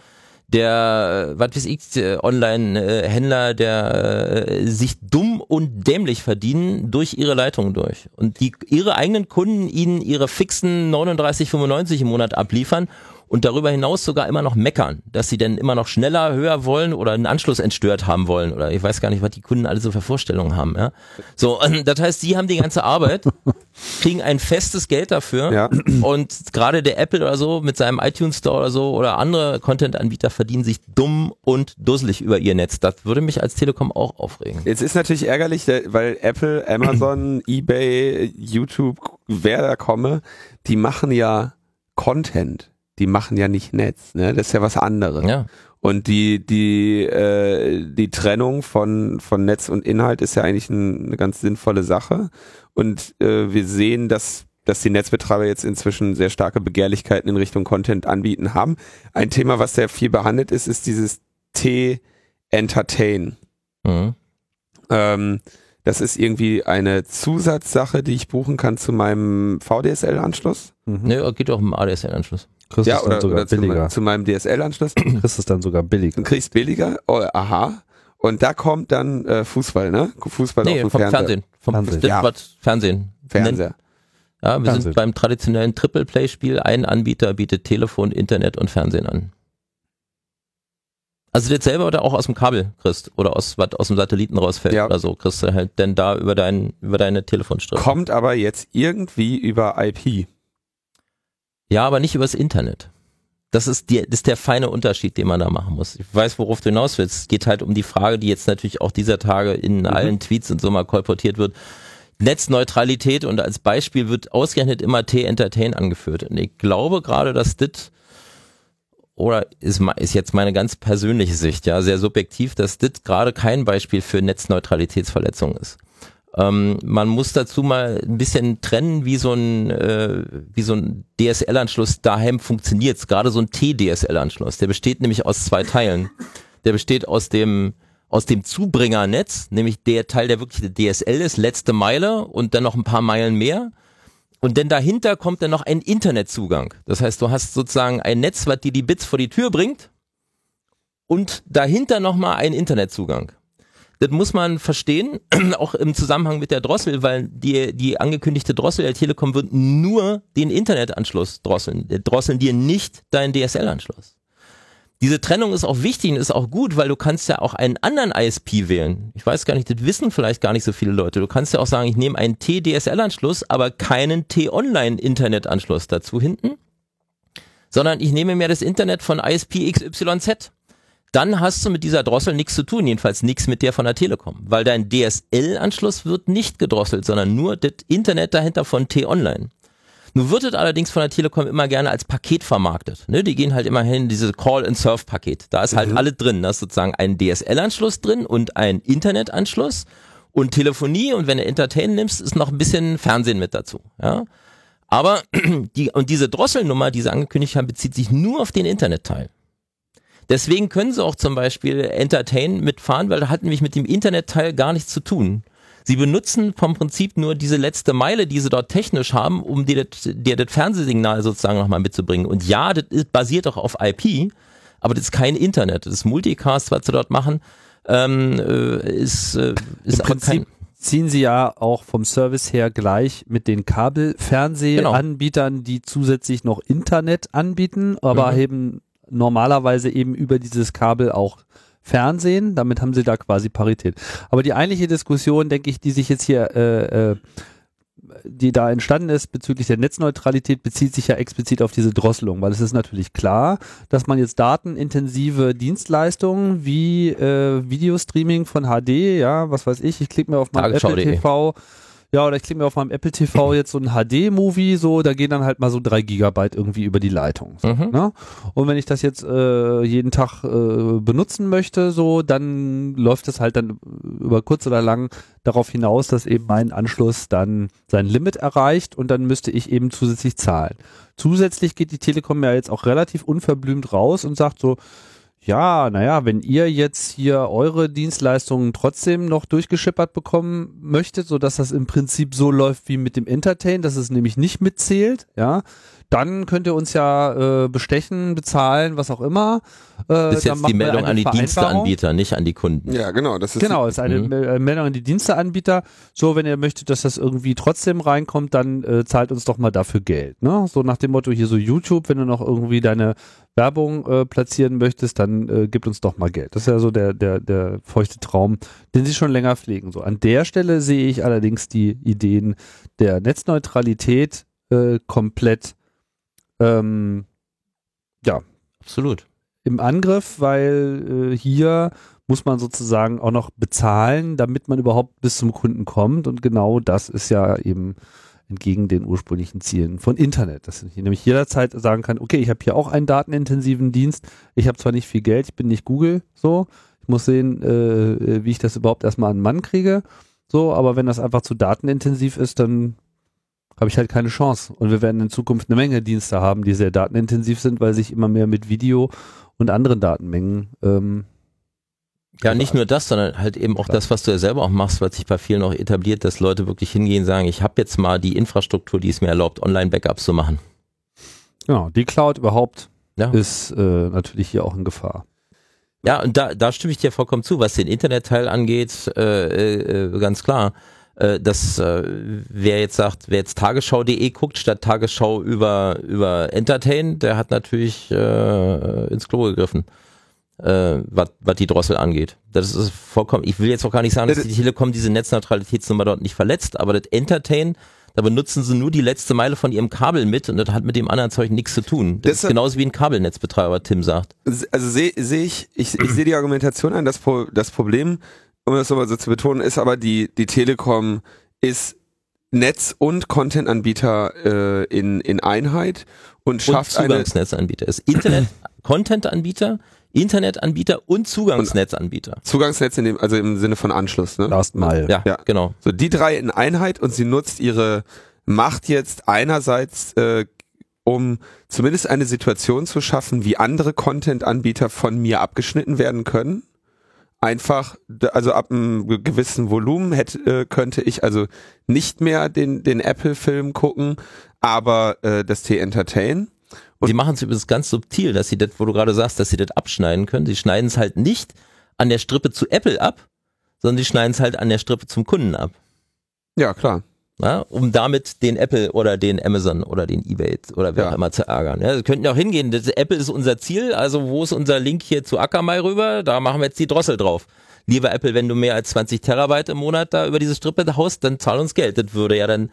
der, äh, was weiß ich, Online-Händler, der äh, sich dumm und dämlich verdienen durch ihre Leitungen durch. Und die ihre eigenen Kunden ihnen ihre fixen 39,95 im Monat abliefern und darüber hinaus sogar immer noch meckern, dass sie denn immer noch schneller, höher wollen oder einen Anschluss entstört haben wollen oder ich weiß gar nicht, was die Kunden alle so für Vorstellungen haben. Ja? So, das heißt, sie haben die ganze Arbeit, kriegen ein festes Geld dafür Ja. und gerade der Apple oder so mit seinem iTunes Store oder so oder andere Content-Anbieter verdienen sich dumm und dusselig über ihr Netz. Das würde mich als Telekom auch aufregen. Jetzt ist natürlich ärgerlich, weil Apple, Amazon, eBay, YouTube, wer da komme, die machen ja Content. Die machen ja nicht Netz, ne? Das ist ja was anderes. Ja. Und die, die, äh, die Trennung von, von Netz und Inhalt ist ja eigentlich ein, eine ganz sinnvolle Sache. Und äh, wir sehen, dass, dass die Netzbetreiber jetzt inzwischen sehr starke Begehrlichkeiten in Richtung Content anbieten haben. Ein Thema, was sehr viel behandelt ist, ist dieses T-Entertain. Mhm. Ähm, das ist irgendwie eine Zusatzsache, die ich buchen kann zu meinem VDSL-Anschluss. Ne, geht auch im ADSL-Anschluss. Kriegst Ja, es dann oder, sogar oder zu, zu meinem DSL-Anschluss. Kriegst es dann sogar billiger. Dann kriegst billiger. Oh, aha. Und da kommt dann äh, Fußball, ne? Fußball Nee, auf vom dem Fernsehen. Vom Fernsehen. Ja. Fernsehen. Fernseher. Ja, wir Fernsehen. sind beim traditionellen Triple-Play-Spiel. Ein Anbieter bietet Telefon, Internet und Fernsehen an. Also das selber oder auch aus dem Kabel kriegst oder aus was aus dem Satelliten rausfällt Ja. oder so, kriegst du halt denn da über dein über deine Telefonstrippe. Kommt aber jetzt irgendwie über IP. Ja, aber nicht übers Internet. Das ist, die, das ist der feine Unterschied, den man da machen muss. Ich weiß, worauf du hinaus willst. Es geht halt um die Frage, die jetzt natürlich auch dieser Tage in allen Tweets und so mal kolportiert wird. Netzneutralität und als Beispiel wird ausgerechnet immer T-Entertain angeführt. Und ich glaube gerade, dass das oder ist, ist jetzt meine ganz persönliche Sicht, ja, sehr subjektiv, dass das gerade kein Beispiel für Netzneutralitätsverletzung ist. Ähm, man muss dazu mal ein bisschen trennen, wie so ein, äh, wie so ein DSL-Anschluss daheim funktioniert. Gerade so ein T-DSL-Anschluss. Der besteht nämlich aus zwei Teilen. Der besteht aus dem, aus dem Zubringernetz, nämlich der Teil, der wirklich DSL ist, letzte Meile und dann noch ein paar Meilen mehr. Und denn dahinter kommt dann noch ein Internetzugang. Das heißt, du hast sozusagen ein Netz, was dir die Bits vor die Tür bringt und dahinter nochmal ein Internetzugang. Das muss man verstehen, auch im Zusammenhang mit der Drossel, weil die, die angekündigte Drossel der Telekom wird nur den Internetanschluss drosseln. Drosseln dir nicht deinen DSL-Anschluss. Diese Trennung ist auch wichtig und ist auch gut, weil du kannst ja auch einen anderen ISP wählen. Ich weiß gar nicht, das wissen vielleicht gar nicht so viele Leute. Du kannst ja auch sagen, ich nehme einen T-DSL-Anschluss, aber keinen T-Online-Internet-Anschluss dazu hinten, sondern ich nehme mir das Internet von ISP XYZ dann hast du mit dieser Drossel nichts zu tun, jedenfalls nichts mit der von der Telekom, weil dein DSL-Anschluss wird nicht gedrosselt, sondern nur das Internet dahinter von T-Online. Nun wird es allerdings von der Telekom immer gerne als Paket vermarktet. Ne? Die gehen halt immer hin, diese Call-and-Surf-Paket. Da ist halt alle drin. Da ist sozusagen ein DSL-Anschluss drin und ein Internetanschluss und Telefonie und wenn du Entertain nimmst, ist noch ein bisschen Fernsehen mit dazu. Ja? Aber die, und diese Drosselnummer, die sie angekündigt haben, bezieht sich nur auf den Internetteil. Deswegen können sie auch zum Beispiel Entertain mitfahren, weil da hat nämlich mit dem Internetteil gar nichts zu tun. Sie benutzen vom Prinzip nur diese letzte Meile, die sie dort technisch haben, um dir das, dir das Fernsehsignal sozusagen nochmal mitzubringen. Und ja, das ist, basiert auch auf IP, aber das ist kein Internet. Das ist Multicast, was sie dort machen. Ähm, äh, ist, äh, ist Im Prinzip ziehen sie ja auch vom Service her gleich mit den Kabelfernsehanbietern, die zusätzlich noch Internet anbieten, aber Mhm. eben normalerweise eben über dieses Kabel auch Fernsehen. Damit haben sie da quasi Parität. Aber die eigentliche Diskussion, denke ich, die sich jetzt hier äh, äh, die da entstanden ist bezüglich der Netzneutralität, bezieht sich ja explizit auf diese Drosselung, weil es ist natürlich klar, dass man jetzt datenintensive Dienstleistungen wie äh, Videostreaming von HD, ja, was weiß ich, ich klicke mir auf meinem Apple. TV, ja, oder ich klicke mir auf meinem Apple TV jetzt so ein HD-Movie, so, da gehen dann halt mal so drei Gigabyte irgendwie über die Leitung. So, Mhm. ne? Und wenn ich das jetzt äh, jeden Tag äh, benutzen möchte, so, dann läuft es halt dann über kurz oder lang darauf hinaus, dass eben mein Anschluss dann sein Limit erreicht und dann müsste ich eben zusätzlich zahlen. Zusätzlich geht die Telekom ja jetzt auch relativ unverblümt raus und sagt so, ja, naja, wenn ihr jetzt hier eure Dienstleistungen trotzdem noch durchgeschippert bekommen möchtet, so dass das im Prinzip so läuft wie mit dem Entertain, dass es nämlich nicht mitzählt, ja, dann könnt ihr uns ja äh, bestechen, bezahlen, was auch immer. Äh, Das ist jetzt die Meldung an die. Diensteanbieter, nicht an die Kunden. Ja, genau. Das ist Genau, ist eine Mhm. äh, Meldung an die Diensteanbieter. So, wenn ihr möchtet, dass das irgendwie trotzdem reinkommt, dann äh, zahlt uns doch mal dafür Geld. Ne? So nach dem Motto hier so YouTube, wenn du noch irgendwie deine Werbung äh, platzieren möchtest, dann äh, gib uns doch mal Geld. Das ist ja so der, der, der feuchte Traum, den sie schon länger pflegen. So an der Stelle sehe ich allerdings die Ideen der Netzneutralität äh, komplett ähm, ja, Absolut. im Angriff, weil äh, hier muss man sozusagen auch noch bezahlen, damit man überhaupt bis zum Kunden kommt. Und genau das ist ja eben entgegen den ursprünglichen Zielen von Internet. Dass ich nämlich jederzeit sagen kann, okay, ich habe hier auch einen datenintensiven Dienst. Ich habe zwar nicht viel Geld, ich bin nicht Google, so. Ich muss sehen, äh, wie ich das überhaupt erstmal an den Mann kriege. So, aber wenn das einfach zu datenintensiv ist, dann habe ich halt keine Chance. Und wir werden in Zukunft eine Menge Dienste haben, die sehr datenintensiv sind, weil sich immer mehr mit Video und anderen Datenmengen ähm, Ja, nicht nur das, sondern halt eben auch Klar. das, was du ja selber auch machst, was sich bei vielen auch etabliert, dass Leute wirklich hingehen und sagen, ich habe jetzt mal die Infrastruktur, die es mir erlaubt, Online-Backups zu machen. Genau, die Cloud überhaupt Ja. ist äh, natürlich hier auch in Gefahr. Ja, und da, da stimme ich dir vollkommen zu, was den Internetteil angeht, äh, äh, ganz klar. Äh, dass äh, wer jetzt sagt, wer jetzt Tagesschau.de guckt, statt Tagesschau über, über Entertain, der hat natürlich äh, ins Klo gegriffen, äh, was die Drossel angeht. Das ist vollkommen, ich will jetzt auch gar nicht sagen, dass die Telekom diese Netzneutralitätsnummer dort nicht verletzt, aber das Entertain, da benutzen sie nur die letzte Meile von ihrem Kabel mit und das hat mit dem anderen Zeug nichts zu tun. Das ist Deshalb- genauso wie ein Kabelnetzbetreiber, Tim sagt. also sehe seh ich, ich, ich sehe die Argumentation an, das, Pro, das Problem, um das nochmal so zu betonen, ist aber die, die Telekom ist Netz- und Content-Anbieter äh, in, in Einheit und schafft und Zugangsnetzanbieter. Ist Internet, Content-Anbieter, Internetanbieter und Zugangsnetzanbieter. Zugangsnetz in dem, also im Sinne von Anschluss, ne? Last Mile. Ja, Ja. genau. So die drei in Einheit und sie nutzt ihre Macht jetzt einerseits, äh, um zumindest eine Situation zu schaffen, wie andere Content-Anbieter von mir abgeschnitten werden können. Einfach, also ab einem ge- gewissen Volumen hätte, äh, könnte ich also nicht mehr den, den Apple-Film gucken, aber äh, das T-Entertain. Und- Sie machen es übrigens ganz subtil, dass sie das, wo du gerade sagst, dass sie das abschneiden können. Sie schneiden es halt nicht an der Strippe zu Apple ab, sondern sie schneiden es halt an der Strippe zum Kunden ab. Ja, klar. Ja, um damit den Apple oder den Amazon oder den eBay oder wer Ja. auch immer zu ärgern. Ja, sie könnten ja auch hingehen, das Apple ist unser Ziel, also wo ist unser Link hier zu Akamai rüber? Da machen wir jetzt die Drossel drauf. Lieber Apple, wenn du mehr als 20 Terabyte im Monat da über diese Strippe haust, dann zahl uns Geld. Das würde ja dann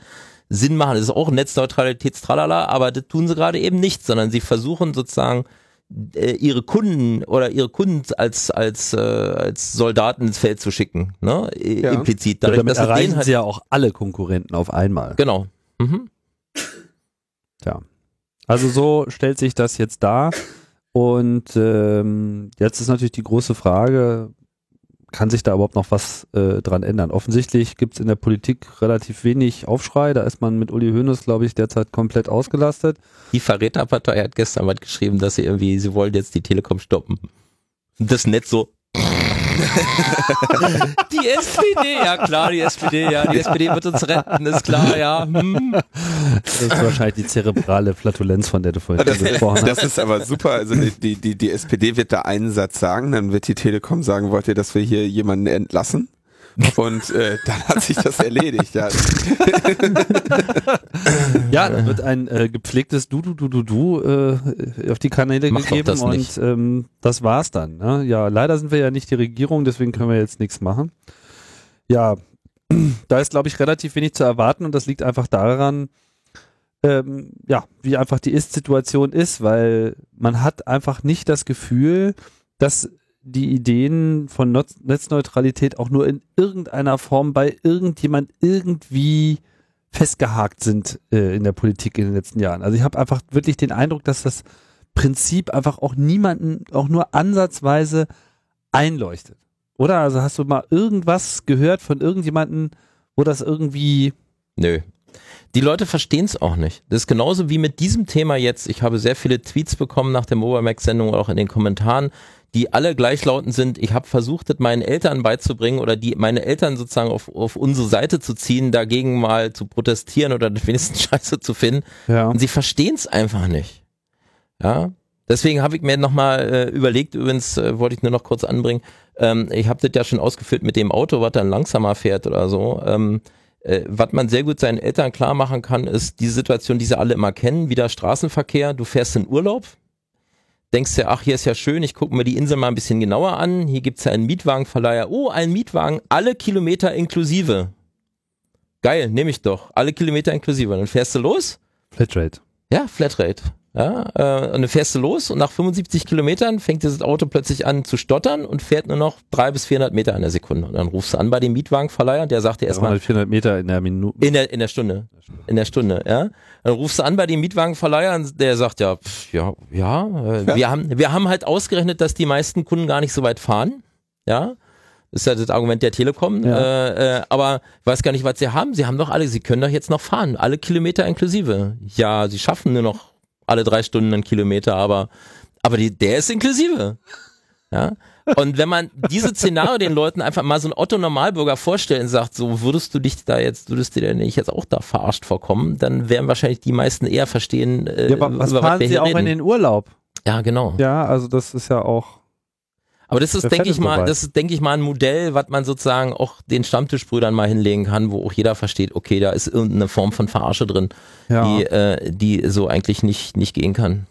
Sinn machen. Das ist auch Netzneutralitätstralala, aber das tun sie gerade eben nicht, sondern sie versuchen sozusagen äh, ihre Kunden oder ihre Kunden als als äh, als Soldaten ins Feld zu schicken, ne? I- Ja. Implizit. Dadurch, Dadurch, damit dass erreichen halt sie ja auch alle Konkurrenten auf einmal. Genau. Mhm. Also so stellt sich das jetzt dar. Und ähm, jetzt ist natürlich die große Frage, kann sich da überhaupt noch was äh, dran ändern? Offensichtlich gibt es in der Politik relativ wenig Aufschrei. Da ist man mit Uli Hoeneß, glaube ich, derzeit komplett ausgelastet. Die Verräterpartei hat gestern was geschrieben, dass sie irgendwie, sie wollen jetzt die Telekom stoppen. Das Netz so. die SPD, ja klar, die SPD, ja, die SPD wird uns retten, ist klar, ja. Hm. Das ist wahrscheinlich die zerebrale Flatulenz, von der du vorhin Das, gesprochen hast. das ist aber super. Also die, die, die SPD wird da einen Satz sagen, dann wird die Telekom sagen, wollt ihr, dass wir hier jemanden entlassen? Und äh, dann hat sich das erledigt. Ja. Ja, da wird ein äh, gepflegtes Du, Du, Du, Du, Du äh, auf die Kanäle Mach gegeben das und ähm, das war's dann. Ne? Ja, leider sind wir ja nicht die Regierung, deswegen können wir jetzt nichts machen. Ja, da ist, glaube ich, relativ wenig zu erwarten und das liegt einfach daran, ähm, ja, wie einfach die Ist-Situation ist, weil man hat einfach nicht das Gefühl, dass die Ideen von Netzneutralität auch nur in irgendeiner Form bei irgendjemand irgendwie festgehakt sind äh, in der Politik in den letzten Jahren. Also ich habe einfach wirklich den Eindruck, dass das Prinzip einfach auch niemanden auch nur ansatzweise einleuchtet. Oder? Also hast du mal irgendwas gehört von irgendjemanden, wo das irgendwie Nö. Die Leute verstehen es auch nicht. Das ist genauso wie mit diesem Thema jetzt. Ich habe sehr viele Tweets bekommen nach der Mobile Max Sendung auch in den Kommentaren, die alle gleichlautend sind. Ich habe versucht, das meinen Eltern beizubringen oder die meine Eltern sozusagen auf, auf unsere Seite zu ziehen, dagegen mal zu protestieren oder wenigstens Scheiße zu finden. ja. Und sie verstehen es einfach nicht. Ja. Deswegen habe ich mir nochmal äh, überlegt, übrigens äh, wollte ich nur noch kurz anbringen, ähm, ich habe das ja schon ausgeführt mit dem Auto, was dann langsamer fährt oder so. Ähm, äh, was man sehr gut seinen Eltern klar machen kann, ist die Situation, die sie alle immer kennen, wieder Straßenverkehr. Du fährst in Urlaub, denkst dir, ach, hier ist ja schön, ich gucke mir die Insel mal ein bisschen genauer an. Hier gibt's ja einen Mietwagenverleiher. Oh, ein Mietwagen, alle Kilometer inklusive. Geil, nehme ich doch. Alle Kilometer inklusive. Dann fährst du los. Flatrate. Ja, Flatrate. Ja, äh, und dann fährst du los und nach 75 Kilometern fängt dieses Auto plötzlich an zu stottern und fährt nur noch 300 bis 400 Meter in der Sekunde. Und dann rufst du an bei dem Mietwagenverleiher und der sagt dir erstmal, 400 Meter in der Minute. in der, in der Stunde. In der Stunde, ja. Dann rufst du an bei dem Mietwagenverleiher und der sagt ja, pff, ja, ja, äh, wir haben, wir haben halt ausgerechnet, dass die meisten Kunden gar nicht so weit fahren. Ja. Das ist ja das Argument der Telekom. Ja. Äh, äh, aber ich weiß gar nicht, was sie haben. Sie haben doch alle, sie können doch jetzt noch fahren. Alle Kilometer inklusive. Ja, sie schaffen nur noch alle drei Stunden einen Kilometer, aber, aber die, der ist inklusive. Ja. Und wenn man diese Szenario den Leuten einfach mal so ein Otto Normalbürger vorstellt und sagt, so würdest du dich da jetzt, würdest du dir nicht jetzt auch da verarscht vorkommen, dann werden wahrscheinlich die meisten eher verstehen, äh, Ja, aber was über fahren wir sie auch reden. in den Urlaub? Ja, genau. Ja, also das ist ja auch. Aber das ist, denke ich mal, Fettebeweis. das ist, denke ich mal, ein Modell, was man sozusagen auch den Stammtischbrüdern mal hinlegen kann, wo auch jeder versteht, okay, da ist irgendeine Form von Verarsche drin, Ja, die, äh, die so eigentlich nicht, nicht gehen kann.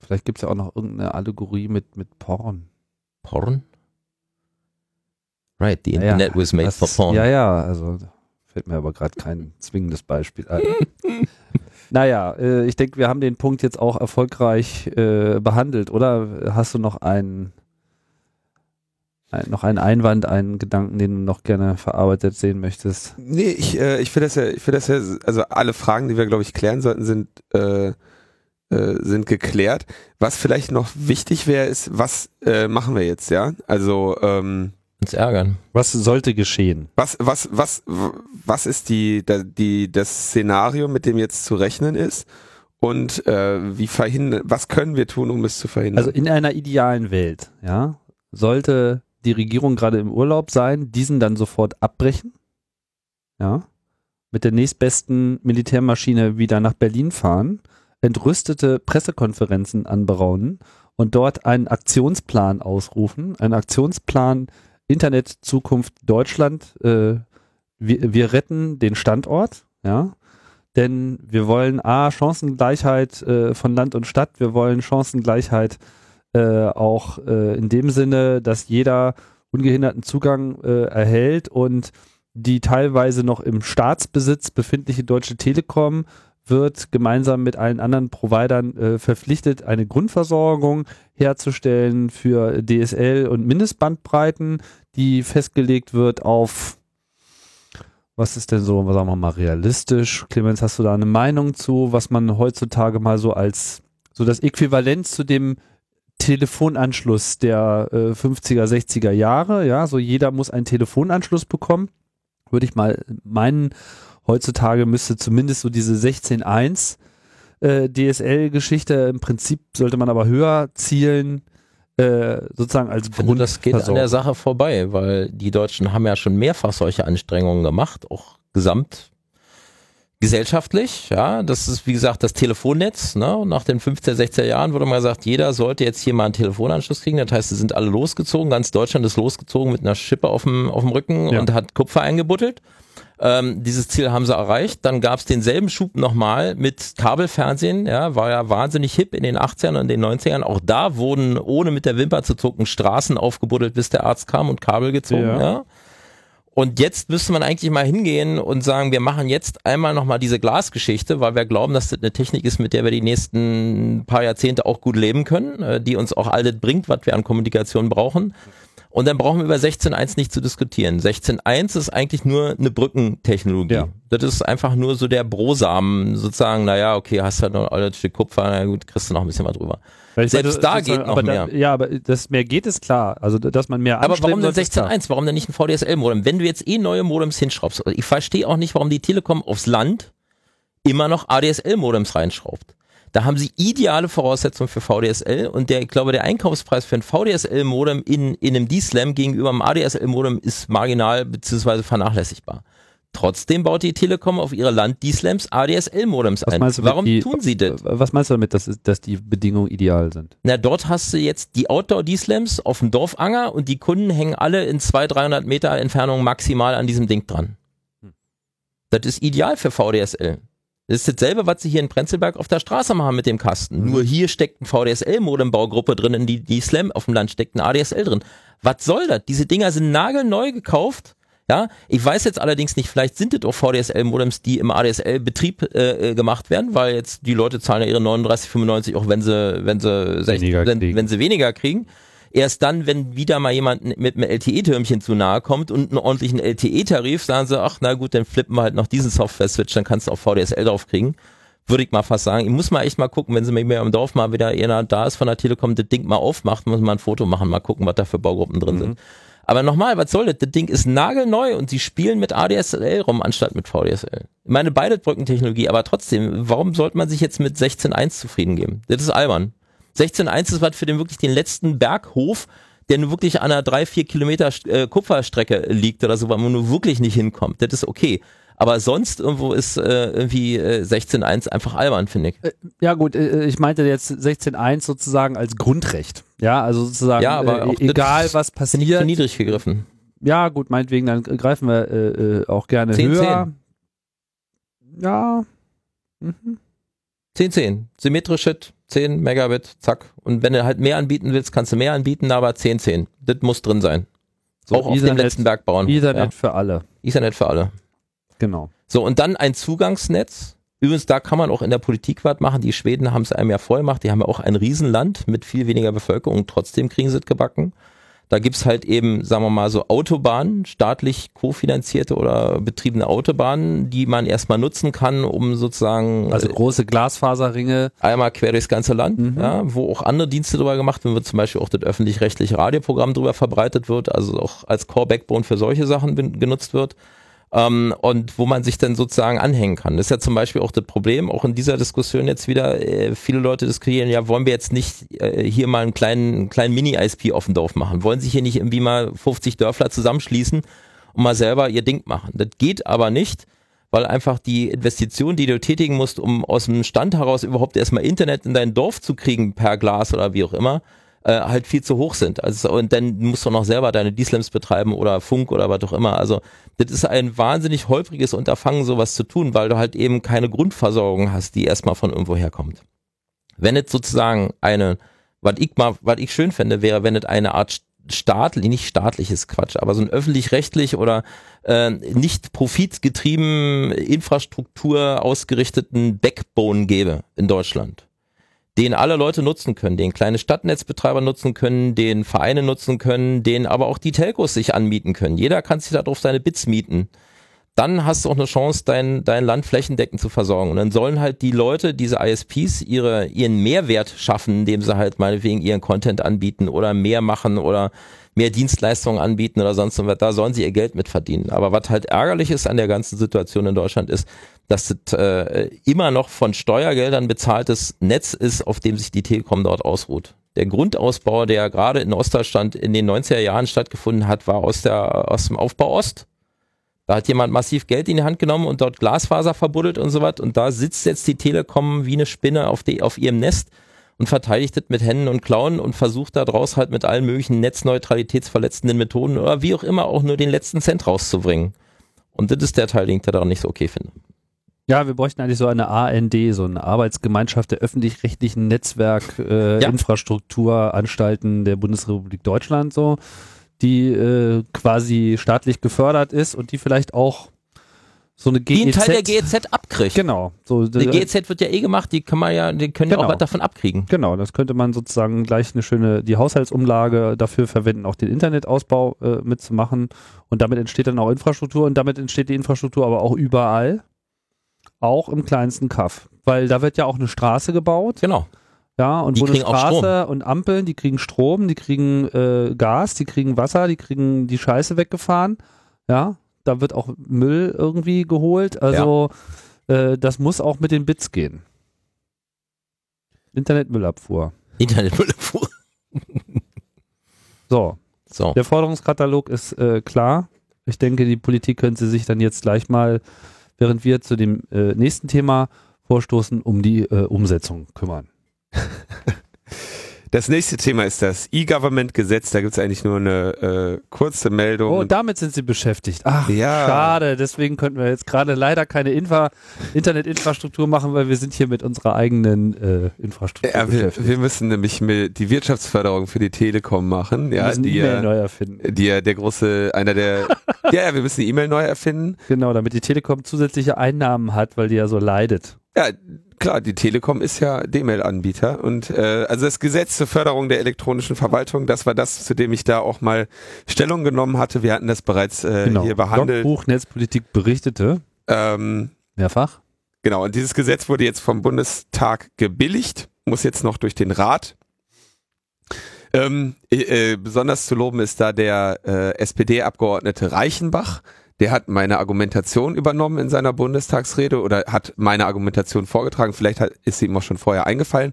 vielleicht gibt's ja auch noch irgendeine Allegorie mit, mit Porn. Porn? Right, the Naja, Internet was made for porn. Ja, ja, also fällt mir aber gerade kein zwingendes Beispiel ein. naja, äh, ich denke, wir haben den Punkt jetzt auch erfolgreich äh, behandelt, oder? Hast du noch einen, ein, noch einen Einwand, einen Gedanken, den du noch gerne verarbeitet sehen möchtest? Nee, ich, äh, ich finde das ja, ich finde das ja, also alle Fragen, die wir, glaube ich, klären sollten, sind, äh, äh, sind geklärt. Was vielleicht noch wichtig wäre, ist, was äh, machen wir jetzt, ja? Also, ähm, Uns ärgern. Was sollte geschehen? was, was, was, was ist die, da- die, das Szenario, mit dem jetzt zu rechnen ist? Und äh, wie verhindern, was können wir tun, um es zu verhindern? Also in einer idealen Welt, ja, sollte die Regierung gerade im Urlaub sein, diesen dann sofort abbrechen, ja, mit der nächstbesten Militärmaschine wieder nach Berlin fahren, entrüstete Pressekonferenzen anberaumen und dort einen Aktionsplan ausrufen, einen Aktionsplan Internet Zukunft Deutschland. Äh, wir, wir retten den Standort, ja, denn wir wollen A, Chancengleichheit äh, von Land und Stadt, wir wollen Chancengleichheit äh, auch äh, in dem Sinne, dass jeder ungehinderten Zugang äh, erhält und die teilweise noch im Staatsbesitz befindliche Deutsche Telekom wird gemeinsam mit allen anderen Providern äh, verpflichtet, eine Grundversorgung herzustellen für DSL und Mindestbandbreiten, die festgelegt wird auf was ist denn so, sagen wir mal, realistisch? Clemens, hast du da eine Meinung zu, was man heutzutage mal so als so das Äquivalent zu dem Telefonanschluss der äh, 50er, 60er Jahre. Ja, so jeder muss einen Telefonanschluss bekommen. Würde ich mal meinen, heutzutage müsste zumindest so diese 16.1 äh, DSL-Geschichte, im Prinzip sollte man aber höher zielen, äh, sozusagen als finde, das geht an der Sache vorbei, weil die Deutschen haben ja schon mehrfach solche Anstrengungen gemacht, auch gesamt gesellschaftlich, ja, das ist wie gesagt das Telefonnetz, ne? Und nach den 15, 16 Jahren wurde mal gesagt, jeder sollte jetzt hier mal einen Telefonanschluss kriegen. Das heißt, sie sind alle losgezogen, ganz Deutschland ist losgezogen mit einer Schippe auf dem, auf dem Rücken ja. und hat Kupfer eingebuddelt. Ähm, dieses Ziel haben sie erreicht. Dann gab es denselben Schub nochmal mit Kabelfernsehen. Ja, war ja wahnsinnig hip in den 80ern und den 90ern. Auch da wurden, ohne mit der Wimper zu zucken, Straßen aufgebuddelt, bis der Arzt kam und Kabel gezogen. Ja. ja. Und jetzt müsste man eigentlich mal hingehen und sagen, wir machen jetzt einmal nochmal diese Glasgeschichte, weil wir glauben, dass das eine Technik ist, mit der wir die nächsten paar Jahrzehnte auch gut leben können, äh, die uns auch all das bringt, was wir an Kommunikation brauchen. Und dann brauchen wir über 16.1 nicht zu diskutieren. 16.1 ist eigentlich nur eine Brückentechnologie. Ja. Das ist einfach nur so der Brosamen, sozusagen, naja, okay, hast halt noch ein Stück Kupfer, na gut, kriegst du noch ein bisschen was drüber. Selbst da geht noch mehr. Da, ja, aber das mehr geht ist klar. Also, dass man mehr Aber warum denn 16.1? Warum denn nicht ein VDSL-Modem? Wenn du jetzt eh neue Modems hinschraubst, ich verstehe auch nicht, warum die Telekom aufs Land immer noch ADSL-Modems reinschraubt. Da haben sie ideale Voraussetzungen für VDSL und der, ich glaube, der Einkaufspreis für ein VDSL-Modem in, in einem D-Slam gegenüber einem ADSL-Modem ist marginal bzw. vernachlässigbar. Trotzdem baut die Telekom auf ihre Land-D-Slams ADSL-Modems ein. Warum die, tun sie das? Was meinst du damit, dass, dass die Bedingungen ideal sind? Na, dort hast du jetzt die Outdoor-D-Slams auf dem Dorfanger und die Kunden hängen alle in 200, 300 Meter Entfernung maximal an diesem Ding dran. Hm. Das ist ideal für VDSL. Das ist dasselbe, was sie hier in Prenzlberg auf der Straße machen mit dem Kasten. Mhm. Nur hier steckt ein VDSL-Modembaugruppe drin, in die, die Slam auf dem Land steckt ein ADSL drin. Was soll das? Diese Dinger sind nagelneu gekauft. Ja, ich weiß jetzt allerdings nicht, vielleicht sind es auch VDSL-Modems, die im ADSL-Betrieb äh, äh, gemacht werden, weil jetzt die Leute zahlen ja ihre 39,95 auch wenn sie, wenn sie, 60, wenn, wenn sie weniger kriegen. Erst dann, wenn wieder mal jemand mit einem LTE-Türmchen zu nahe kommt und einen ordentlichen LTE-Tarif, sagen sie, ach na gut, dann flippen wir halt noch diesen Software-Switch, dann kannst du auch VDSL draufkriegen. Würde ich mal fast sagen. Ich muss mal echt mal gucken, wenn sie mir im Dorf mal wieder jemand da ist von der Telekom, das Ding mal aufmacht, muss man ein Foto machen, mal gucken, was da für Baugruppen drin mhm. sind. Aber nochmal, was soll das? Das Ding ist nagelneu und sie spielen mit ADSL rum, anstatt mit VDSL. Ich meine, beide Brückentechnologie, aber trotzdem, warum sollte man sich jetzt mit 16.1 zufrieden geben? Das ist albern. 16.1 ist was für den wirklich den letzten Berghof, der nur wirklich an einer drei, vier Kilometer äh, Kupferstrecke liegt oder so, weil man nur wirklich nicht hinkommt. Das ist okay. Aber sonst irgendwo ist äh, irgendwie äh, 16.1 einfach albern, finde ich. Äh, ja gut, äh, ich meinte jetzt 16.1 sozusagen als Grundrecht. Ja, also sozusagen ja, aber äh, egal was passiert. niedrig gegriffen. Ja gut, meinetwegen, dann greifen wir äh, auch gerne 10, höher. 10. Ja. Mhm. 10, 10. Symmetrisches 10 Megabit, zack. Und wenn du halt mehr anbieten willst, kannst du mehr anbieten, aber 10, 10. Das muss drin sein. So, auch Ethernet, auf dem letzten Berg bauen. Ethernet ja. für alle. Ethernet für alle. Genau. So, und dann ein Zugangsnetz. Übrigens, da kann man auch in der Politik was machen. Die Schweden haben es einem ja vorgemacht. Die haben ja auch ein Riesenland mit viel weniger Bevölkerung. Trotzdem kriegen sie es gebacken. Da gibt's halt eben, sagen wir mal, so Autobahnen, staatlich kofinanzierte oder betriebene Autobahnen, die man erstmal nutzen kann, um sozusagen. Also große Glasfaserringe. Einmal quer durchs ganze Land, mhm. ja, wo auch andere Dienste drüber gemacht werden, wird zum Beispiel auch das öffentlich-rechtliche Radioprogramm drüber verbreitet wird, also auch als Core-Backbone für solche Sachen genutzt wird ähm, und wo man sich dann sozusagen anhängen kann. Das ist ja zum Beispiel auch das Problem, auch in dieser Diskussion jetzt wieder, äh, viele Leute diskutieren, ja, wollen wir jetzt nicht äh, hier mal einen kleinen, einen kleinen Mini-ISP auf dem Dorf machen? Wollen sich hier nicht irgendwie mal 50 Dörfler zusammenschließen und mal selber ihr Ding machen? Das geht aber nicht, weil einfach die Investition, die du tätigen musst, um aus dem Stand heraus überhaupt erstmal Internet in dein Dorf zu kriegen per Glas oder wie auch immer, äh, halt viel zu hoch sind. Also und dann musst du noch selber deine D-Slams betreiben oder Funk oder was auch immer. Also das ist ein wahnsinnig holpriges Unterfangen, sowas zu tun, weil du halt eben keine Grundversorgung hast, die erstmal von irgendwo herkommt. Wenn es sozusagen eine, was ich mal, was ich schön fände, wäre, wenn es eine Art staatlich, nicht staatliches Quatsch, aber so ein öffentlich-rechtlich oder äh, nicht profitgetrieben Infrastruktur ausgerichteten Backbone gäbe in Deutschland den alle Leute nutzen können, den kleine Stadtnetzbetreiber nutzen können, den Vereine nutzen können, den aber auch die Telcos sich anmieten können. Jeder kann sich darauf seine Bits mieten. dann hast du auch eine Chance, dein, dein Land flächendeckend zu versorgen. Und dann sollen halt die Leute, diese ISPs, ihre, ihren Mehrwert schaffen, indem sie halt meinetwegen ihren Content anbieten oder mehr machen oder mehr Dienstleistungen anbieten oder sonst was. Da sollen sie ihr Geld mit verdienen. Aber was halt ärgerlich ist an der ganzen Situation in Deutschland ist, dass das äh, immer noch von Steuergeldern bezahltes Netz ist, auf dem sich die Telekom dort ausruht. Der Grundausbau, der gerade in Ostdeutschland in den 90er Jahren stattgefunden hat, war aus, der, aus dem Aufbau Ost. Da hat jemand massiv Geld in die Hand genommen und dort Glasfaser verbuddelt und so was. Und da sitzt jetzt die Telekom wie eine Spinne auf, die, auf ihrem Nest und verteidigt das mit Händen und Klauen und versucht da draus halt mit allen möglichen netzneutralitätsverletzenden Methoden oder wie auch immer auch nur den letzten Cent rauszubringen. Und das ist der Teil, den ich da daran nicht so okay finde. Ja, wir bräuchten eigentlich so eine AND, so eine Arbeitsgemeinschaft der öffentlich-rechtlichen Netzwerk, äh, Ja. Der Bundesrepublik Deutschland, so, die äh, quasi staatlich gefördert ist und die vielleicht auch so eine Die einen GEZ. Teil der GEZ abkriegt. Genau, so Die GEZ wird ja eh gemacht, die kann man ja, die können ja Genau. auch was davon abkriegen. Genau, das könnte man sozusagen gleich eine schöne, die Haushaltsumlage dafür verwenden, auch den Internetausbau äh, mitzumachen. Und damit entsteht dann auch Infrastruktur und damit entsteht die Infrastruktur aber auch überall. Auch im kleinsten Kaff. Weil da wird ja auch eine Straße gebaut. Genau. Ja, und Die wo eine Straße und Ampeln, die kriegen Strom, die kriegen äh, Gas, die kriegen Wasser, die kriegen die Scheiße weggefahren. Ja, da wird auch Müll irgendwie geholt. Also äh, das muss auch mit den Bits gehen. Internetmüllabfuhr. Internetmüllabfuhr. So, So. der Forderungskatalog ist äh, klar. Ich denke, die Politik könnte sich dann jetzt gleich mal, während wir zu dem äh, nächsten Thema vorstoßen, um die äh, Umsetzung kümmern. Das nächste Thema ist das E-Government-Gesetz. Da gibt es eigentlich nur eine äh, kurze Meldung. Oh, damit sind sie beschäftigt. Ach, Ja. schade. Deswegen könnten wir jetzt gerade leider keine Infa Internetinfrastruktur machen, weil wir sind hier mit unserer eigenen äh, Infrastruktur ja, wir, beschäftigt. wir müssen nämlich mit die Wirtschaftsförderung für die Telekom machen. Wir Ja, müssen die, E-Mail ja, neu erfinden. die ja der große, einer der, ja, ja, wir müssen die E-Mail neu erfinden. Genau, damit die Telekom zusätzliche Einnahmen hat, weil die ja so leidet. Ja, klar, die Telekom ist ja D-Mail-Anbieter und äh, also das Gesetz zur Förderung der elektronischen Verwaltung, das war das, zu dem ich da auch mal Stellung genommen hatte. Wir hatten das bereits äh, genau. hier behandelt. Logbuch Netzpolitik berichtete Ähm, mehrfach. genau, und dieses Gesetz wurde jetzt vom Bundestag gebilligt, muss jetzt noch durch den Rat. Ähm, äh, äh, besonders zu loben ist da der äh, SPD-Abgeordnete Reichenbach. Der hat meine Argumentation übernommen in seiner Bundestagsrede oder hat meine Argumentation vorgetragen. Vielleicht hat, ist sie ihm auch schon vorher eingefallen.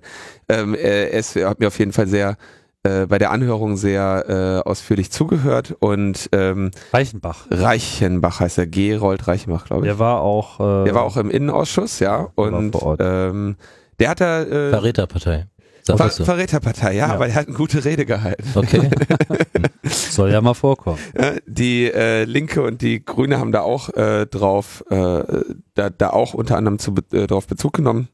Ähm, er, ist, er hat mir auf jeden Fall sehr äh, bei der Anhörung sehr äh, ausführlich zugehört und ähm, Reichenbach. Reichenbach heißt er, Gerold Reichenbach, glaube ich. Der war auch. Äh, Der war auch im Innenausschuss, ja. Und vor Ort. ähm, der hat da äh, Verräterpartei. Ver so. Verräterpartei, ja, Ja. aber er hat eine gute Rede gehalten. Okay. Soll ja mal vorkommen. Die äh, Linke und die Grüne haben da auch äh, drauf, äh, da, da auch unter anderem zu, äh, drauf Bezug genommen.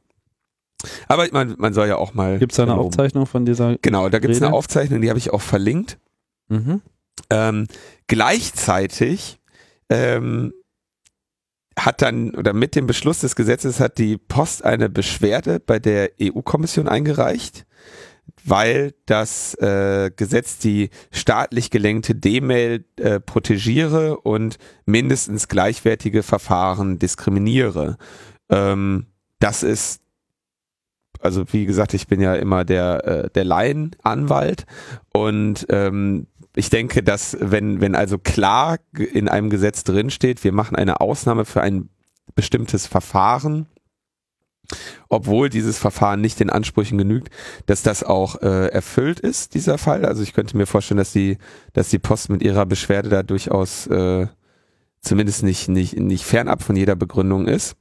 Aber man, man soll ja auch mal. Gibt es da eine loben. Aufzeichnung von dieser? Genau, da gibt es eine Aufzeichnung, die habe ich auch verlinkt. Mhm. Ähm, gleichzeitig ähm, hat dann, oder mit dem Beschluss des Gesetzes hat die Post eine Beschwerde bei der EU-Kommission eingereicht, weil das äh, Gesetz die staatlich gelenkte D-Mail äh, protegiere und mindestens gleichwertige Verfahren diskriminiere. Ähm, das ist also wie gesagt, ich bin ja immer der, äh, der Laienanwalt und ähm, ich denke, dass wenn, wenn also klar in einem Gesetz drinsteht, wir machen eine Ausnahme für ein bestimmtes Verfahren, obwohl dieses Verfahren nicht den Ansprüchen genügt, dass das auch äh, erfüllt ist, dieser Fall. Also ich könnte mir vorstellen, dass die, dass die Post mit ihrer Beschwerde da durchaus äh, zumindest nicht, nicht, nicht fernab von jeder Begründung ist.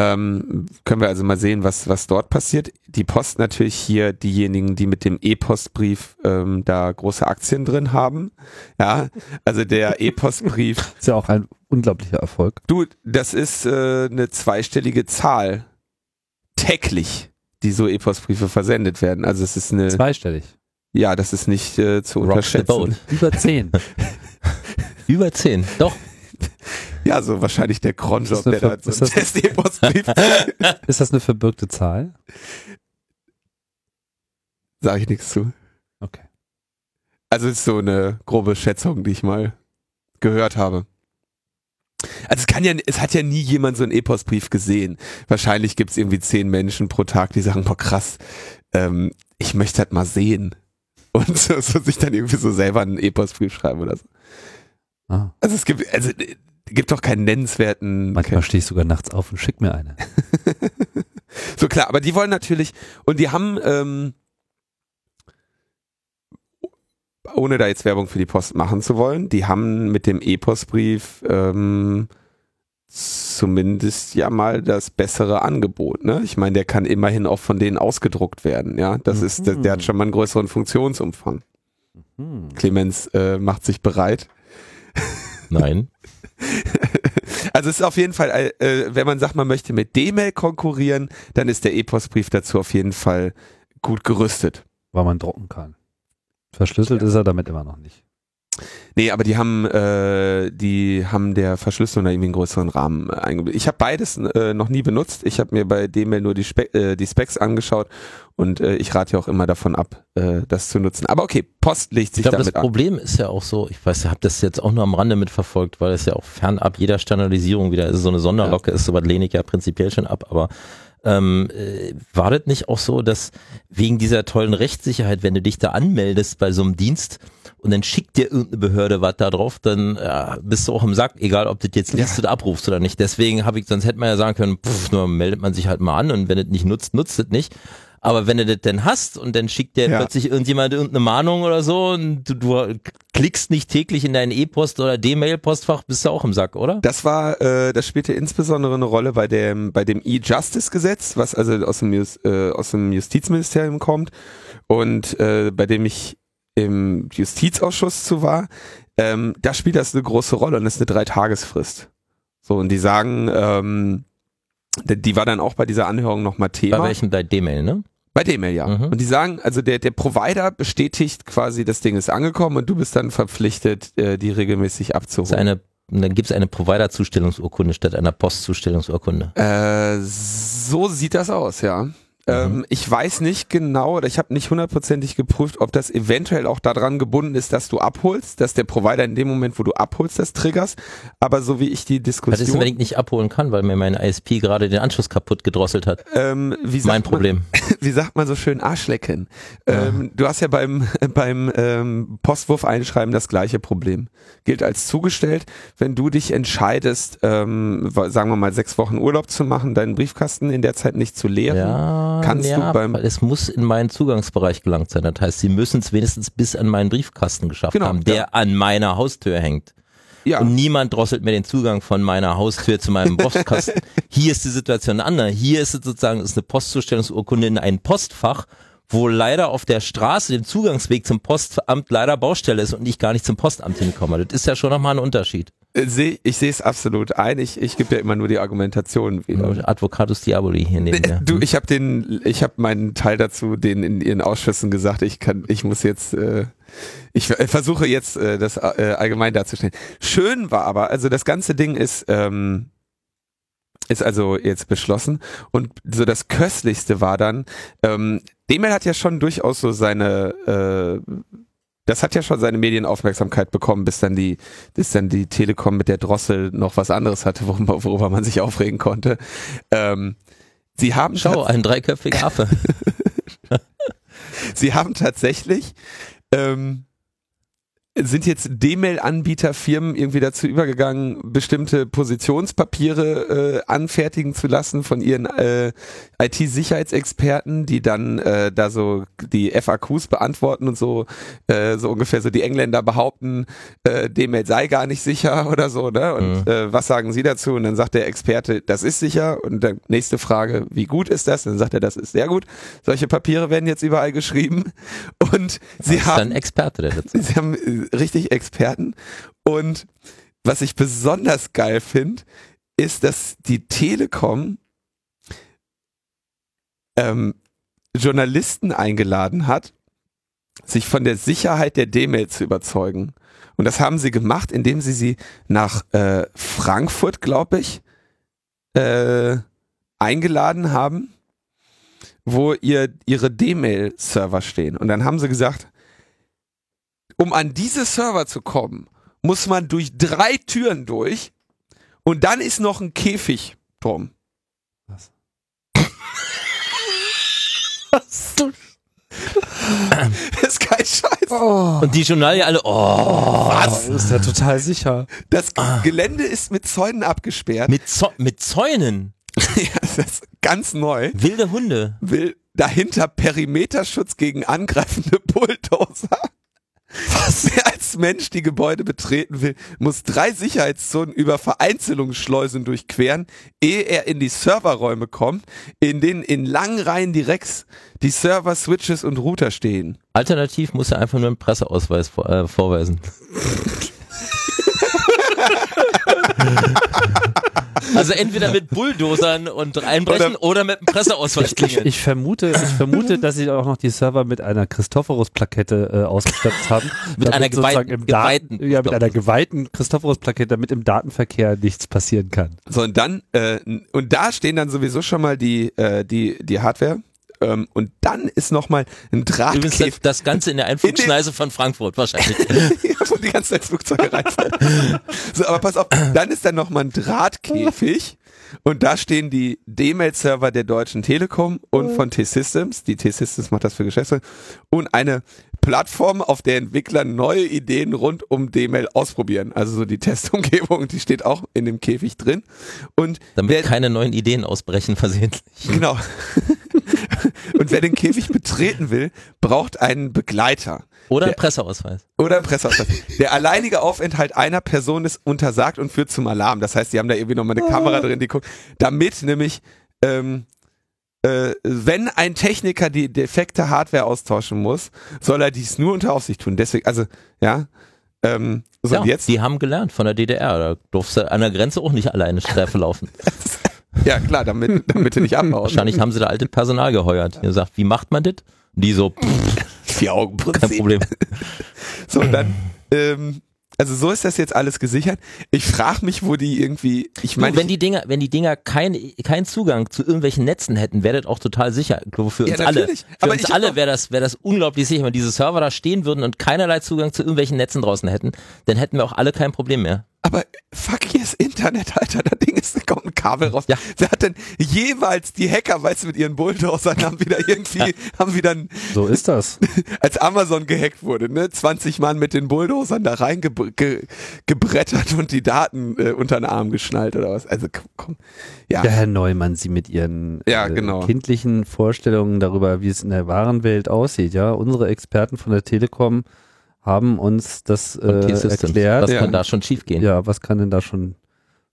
Ähm, können wir also mal sehen, was, was dort passiert. Die Post natürlich hier diejenigen, die mit dem E-Postbrief ähm, da große Aktien drin haben. Ja, also der E-Postbrief, Ist ja auch ein unglaublicher Erfolg. du, das ist äh, eine zweistellige Zahl täglich, die so E-Postbriefe versendet werden. Also es ist eine, Zweistellig. ja, das ist nicht äh, zu Rock unterschätzen. Über zehn. Über zehn. Doch. Ja, so wahrscheinlich der das der da so einen Test-E-Postbrief, Ist das eine verbürgte Zahl? sage ich nichts zu. Okay. Also ist so eine grobe Schätzung, die ich mal gehört habe. Also es kann ja, es hat ja nie jemand so einen E-Postbrief gesehen. Wahrscheinlich gibt es irgendwie zehn Menschen pro Tag, die sagen, boah krass, ähm, ich möchte halt mal sehen. Und so, so sich dann irgendwie so selber einen E-Postbrief schreiben oder so. Ah. Also es gibt, also gibt doch keinen nennenswerten. Manchmal stehe ich sogar nachts auf und schick mir eine. So klar, aber die wollen natürlich, und die haben, ähm, ohne da jetzt Werbung für die Post machen zu wollen, die haben mit dem E-Postbrief ähm, zumindest ja mal das bessere Angebot. Ne? Ich meine, der kann immerhin auch von denen ausgedruckt werden. Ja, das ist, der, der hat schon mal einen größeren Funktionsumfang. Hm. Clemens äh, macht sich bereit. Nein. Also es ist auf jeden Fall, äh, wenn man sagt, man möchte mit D-Mail konkurrieren, dann ist der E-Postbrief dazu auf jeden Fall gut gerüstet. Weil man drucken kann. Verschlüsselt ist er damit immer noch nicht. Nee, aber die haben, äh, die haben der Verschlüsselung da irgendwie einen größeren Rahmen äh, eingebaut. Ich habe beides äh, noch nie benutzt. Ich habe mir bei D-Mail nur die, Spe äh, die Specs angeschaut und äh, ich rate ja auch immer davon ab, äh, das zu nutzen. Aber okay, Post legt Ich sich glaube, das damit an. Problem ist ja auch so, ich weiß, ich habe das jetzt auch nur am Rande mitverfolgt, weil es ja auch fernab jeder Standardisierung wieder ist. So eine Sonderlocke ist, sowas lehne ich ja prinzipiell schon ab, aber ähm, äh, war das nicht auch so, dass wegen dieser tollen Rechtssicherheit, wenn du dich da anmeldest bei so einem Dienst und dann schickt dir irgendeine Behörde was da drauf, dann äh, bist du auch im Sack, egal ob du das jetzt liest oder abrufst oder nicht. Deswegen habe ich, sonst hätte man ja sagen können, pff, nur meldet man sich halt mal an und wenn es nicht nutzt, nutzt es nicht. Aber wenn du das denn hast und dann schickt dir Ja. plötzlich irgendjemand irgendeine Mahnung oder so und du, du klickst nicht täglich in dein E-Post oder D-Mail-Postfach, bist du auch im Sack, oder? Das war, äh, das spielte insbesondere eine Rolle bei dem, bei dem E-Justice-Gesetz, was also aus dem, äh, aus dem Justizministerium kommt und äh, bei dem ich im Justizausschuss zu war. Ähm, da spielt das eine große Rolle und das ist eine Dreitagesfrist. So, und die sagen, ähm, die, die war dann auch bei dieser Anhörung nochmal Thema. Bei welchem bei D-Mail, ne? Bei dem ja. Mhm. Und die sagen, also der, der Provider bestätigt quasi, das Ding ist angekommen und du bist dann verpflichtet, äh, die regelmäßig Das ist abzuholen. eine, dann gibt es eine Provider-Zustellungsurkunde statt einer Postzustellungsurkunde. Äh, so sieht das aus, ja. Ähm, ich weiß nicht genau, oder ich habe nicht hundertprozentig geprüft, ob das eventuell auch daran gebunden ist, dass du abholst, dass der Provider in dem Moment, wo du abholst, das triggerst. Aber so wie ich die Diskussion, wenn ich nicht abholen kann, weil mir mein ISP gerade den Anschluss kaputt gedrosselt hat? ähm, Mein man- Problem. wie sagt man so schön, Arschlecken. Ähm, du hast ja beim, beim ähm, Postwurf einschreiben das gleiche Problem. Gilt als zugestellt, wenn du dich entscheidest, ähm, sagen wir mal sechs Wochen Urlaub zu machen, deinen Briefkasten in der Zeit nicht zu leeren. Ja, kannst ja, du beim- weil es muss in meinen Zugangsbereich gelangt sein. Das heißt, sie müssen es wenigstens bis an meinen Briefkasten geschafft Genau, haben, der ja. an meiner Haustür hängt. Ja. Und niemand drosselt mir den Zugang von meiner Haustür zu meinem Postkasten. Hier ist die Situation andere. Hier ist es sozusagen ist eine Postzustellungsurkunde in ein Postfach, wo leider auf der Straße, dem Zugangsweg zum Postamt leider Baustelle ist und ich gar nicht zum Postamt hinkomme. Das ist ja schon nochmal ein Unterschied. Äh, ich sehe es absolut ein. Ich, ich gebe ja immer nur die Argumentation wieder. Advocatus Diaboli hier neben mir. Äh, Du, ich habe den, ich habe meinen Teil dazu, den in ihren Ausschüssen gesagt. Ich kann, ich muss jetzt, äh, ich äh, versuche jetzt äh, das äh, allgemein darzustellen. Schön war aber, also das ganze Ding ist, ähm, ist also jetzt beschlossen und so das köstlichste war dann, ähm, Demel hat ja schon durchaus so seine, äh, das hat ja schon seine Medienaufmerksamkeit bekommen, bis dann die, bis dann die Telekom mit der Drossel noch was anderes hatte, worüber, worüber man sich aufregen konnte. Ähm, sie haben Schau, ein dreiköpfiger Affe. Sie haben tatsächlich, ähm, sind jetzt D-Mail-Anbieterfirmen irgendwie dazu übergegangen, bestimmte Positionspapiere äh, anfertigen zu lassen von ihren äh, IT-Sicherheitsexperten, die dann äh, da so die FAQs beantworten und so, äh, so ungefähr so die Engländer behaupten, äh, D-Mail sei gar nicht sicher oder so, ne? Und Mhm. äh, was sagen Sie dazu? Und dann sagt der Experte, das ist sicher. Und dann nächste Frage, wie gut ist das? Und dann sagt er, das ist sehr gut. Solche Papiere werden jetzt überall geschrieben. Und sie ist haben ein Experte, der dazu. Sie haben richtig Experten. Und was ich besonders geil finde, ist, dass die Telekom ähm, Journalisten eingeladen hat, sich von der Sicherheit der D-Mail zu überzeugen. Und das haben sie gemacht, indem sie sie nach äh, Frankfurt, glaube ich, äh, eingeladen haben, wo ihr ihre D-Mail-Server stehen. Und dann haben sie gesagt, um an diese Server zu kommen, muss man durch drei Türen durch Und dann ist noch ein Käfig drum. Was? Das ist kein Scheiß. Oh, Und die Journalie alle, oh, was? Ist ja total sicher. Das Gelände ist mit Zäunen abgesperrt. mit, Zäu- mit Zäunen, ja, das ist ganz neu. wilde Hunde. Will dahinter Perimeterschutz gegen angreifende Bulldozer. Was? Wer als Mensch die Gebäude betreten will, muss drei Sicherheitszonen über Vereinzelungsschleusen durchqueren, ehe er in die Serverräume kommt, in denen in langen Reihen direkt die Server, Switches und Router stehen. Alternativ muss er einfach nur einen Presseausweis vor, äh, vorweisen. also entweder mit Bulldozern und einbrechen oder, mit einem Presseausweis Ich, klingeln. ich vermute, ich vermute, dass sie auch noch die Server mit einer Christophorus-Plakette äh, ausgestattet haben. Mit einer geweihten- geweihten ja, mit einer geweihten Christophorus-Plakette, damit im Datenverkehr nichts passieren kann. So, und dann, äh, und da stehen dann sowieso schon mal die, äh, die, die Hardware. Ähm, und dann ist nochmal ein Drahtkäfig. das, das Ganze in der Einflugschneise von Frankfurt wahrscheinlich. ja, wo die ganze Zeit Flugzeuge reinfallen. So, aber pass auf, dann ist da nochmal ein Drahtkäfig und da stehen die D-Mail-Server der Deutschen Telekom und von T-Systems, die T-Systems macht das für Geschäftsleute, und eine Plattform, auf der Entwickler neue Ideen rund um D-Mail ausprobieren. Also so die Testumgebung, die steht auch in dem Käfig drin. Und Damit wer, keine neuen Ideen ausbrechen versehentlich. genau. und wer den Käfig betreten will, braucht einen Begleiter. Oder ein Der- Presseausweis. Oder ein Presseausweis. Der alleinige Aufenthalt einer Person ist untersagt und führt zum Alarm. Das heißt, die haben da irgendwie nochmal eine Kamera drin, die guckt. Damit nämlich, ähm, äh, wenn ein Techniker die defekte Hardware austauschen muss, soll er dies nur unter Aufsicht tun. Deswegen, also, ja. Ähm, so ja, jetzt? Die haben gelernt von der DDR. Da durfst du an der Grenze auch nicht alleine Streife laufen. Ja, klar, damit, damit du nicht abhaust. Wahrscheinlich haben sie da alte Personal geheuert. Die gesagt, wie macht man das? Die so, pff, Vier Augen kein Problem. So, und dann, ähm, also so ist das jetzt alles gesichert. Ich frage mich, wo die irgendwie, ich meine, wenn die Dinger, wenn die Dinger keinen keinen Zugang zu irgendwelchen Netzen hätten, wäre das auch total sicher. Ich glaube, für Ja, uns alle, natürlich. für Aber uns alle wäre das, wäre das unglaublich sicher, wenn diese Server da stehen würden und keinerlei Zugang zu irgendwelchen Netzen draußen hätten, dann hätten wir auch alle kein Problem mehr. Aber fuck, hier ist Internet, Alter. Da Ding ist, da kommt ein Kabel raus. Ja. Wer hat denn jeweils die Hacker, weißt du, mit ihren Bulldozern haben wieder irgendwie, haben wieder, ein, So ist das. als Amazon gehackt wurde, ne, 20 Mann mit den Bulldozern da reingebrettert ge, gebrettert und die Daten äh, unter den Arm geschnallt oder was. Also komm, komm. Ja, Ja, Herr Neumann, Sie mit Ihren Ja, äh, genau. kindlichen Vorstellungen darüber, wie es in der wahren Welt aussieht. Ja, unsere Experten von der Telekom haben uns das äh, erklärt. Was Ja. kann da schon schief gehen? Ja, was kann denn da schon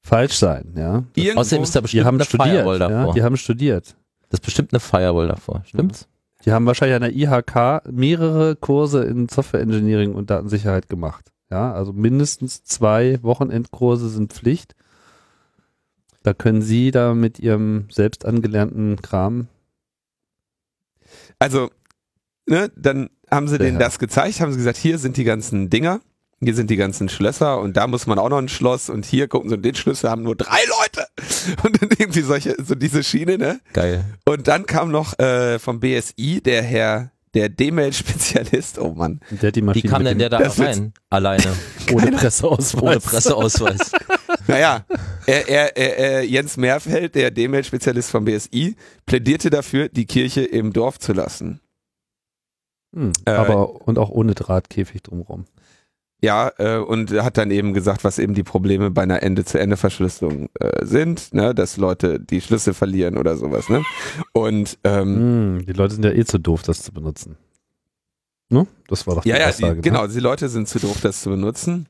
falsch sein? Ja, irgendwo, Außerdem ist da die bestimmt haben eine studiert. Firewall Ja, davor. die haben studiert. das ist bestimmt eine Firewall davor. Stimmt's? Die haben wahrscheinlich an der IHK mehrere Kurse in Software Engineering und Datensicherheit gemacht. Ja, also mindestens zwei Wochenendkurse sind Pflicht. Da können Sie da mit Ihrem selbst angelernten Kram also, ne, dann haben sie denen Ja. das gezeigt, haben sie gesagt, hier sind die ganzen Dinger, hier sind die ganzen Schlösser und da muss man auch noch ein Schloss und hier gucken sie, und den Schlüssel haben nur drei Leute und dann irgendwie solche, so diese Schiene, ne? Geil. Und dann kam noch äh, vom BSI der Herr, der D-Mail-Spezialist, oh Mann, Der die Wie Maschine kam denn der da rein? Alleine. ohne Presseausweis. Ohne Presseausweis. Naja, er, er, er, er, Jens Meerfeld, der D-Mail-Spezialist vom BSI, plädierte dafür, die Kirche im Dorf zu lassen. Hm, Äh, aber und auch ohne Drahtkäfig drumherum. Ja, äh, und hat dann eben gesagt, was eben die Probleme bei einer Ende-zu-Ende-Verschlüsselung äh, sind, ne, dass Leute die Schlüssel verlieren oder sowas, ne? Und ähm, Hm, die Leute sind ja eh zu doof, das zu benutzen. Ne? Das war doch die ja, ja, Aussage. die, genau, Ne? die Leute sind zu doof, das zu benutzen.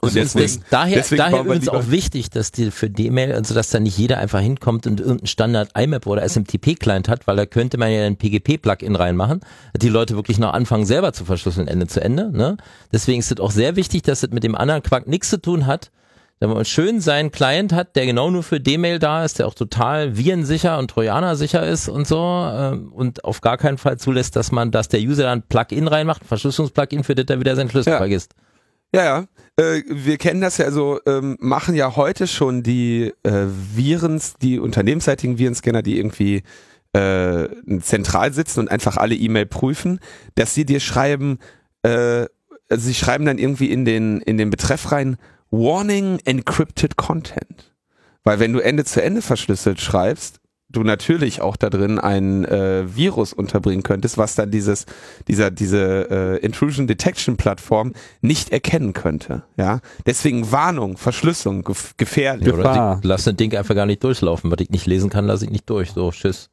Und Das, deswegen, daher deswegen daher übrigens auch wichtig, dass die für D-Mail, also dass da nicht jeder einfach hinkommt und irgendeinen Standard IMAP oder SMTP-Client hat, weil da könnte man ja ein PGP-Plugin reinmachen, dass die Leute wirklich noch anfangen, selber zu verschlüsseln, Ende zu Ende. Ne? Deswegen ist es auch sehr wichtig, dass es mit dem anderen Quark nichts zu tun hat, wenn man schön seinen Client hat, der genau nur für D-Mail da ist, der auch total virensicher und Trojaner-sicher ist und so ähm, und auf gar keinen Fall zulässt, dass man, dass der User dann ein Plugin reinmacht, ein Verschlüsselungsplugin, für das er wieder seinen Schlüssel Ja. vergisst. Ja, ja. Äh, wir kennen das ja, also ähm, machen ja heute schon die äh, Virens, die unternehmensseitigen Virenscanner, die irgendwie äh, zentral sitzen und einfach alle E-Mail prüfen, dass sie dir schreiben, äh, also sie schreiben dann irgendwie in den in den Betreff rein Warning Encrypted Content. Weil wenn du Ende zu Ende verschlüsselt schreibst, du natürlich auch da drin ein äh, Virus unterbringen könntest, was dann dieses, dieser, diese äh, Intrusion Detection Plattform nicht erkennen könnte. Ja, deswegen Warnung, Verschlüsselung, gef gefährlich. Ja, oder die, lass ein Ding einfach gar nicht durchlaufen. Was ich nicht lesen kann, lasse ich nicht durch. So, tschüss.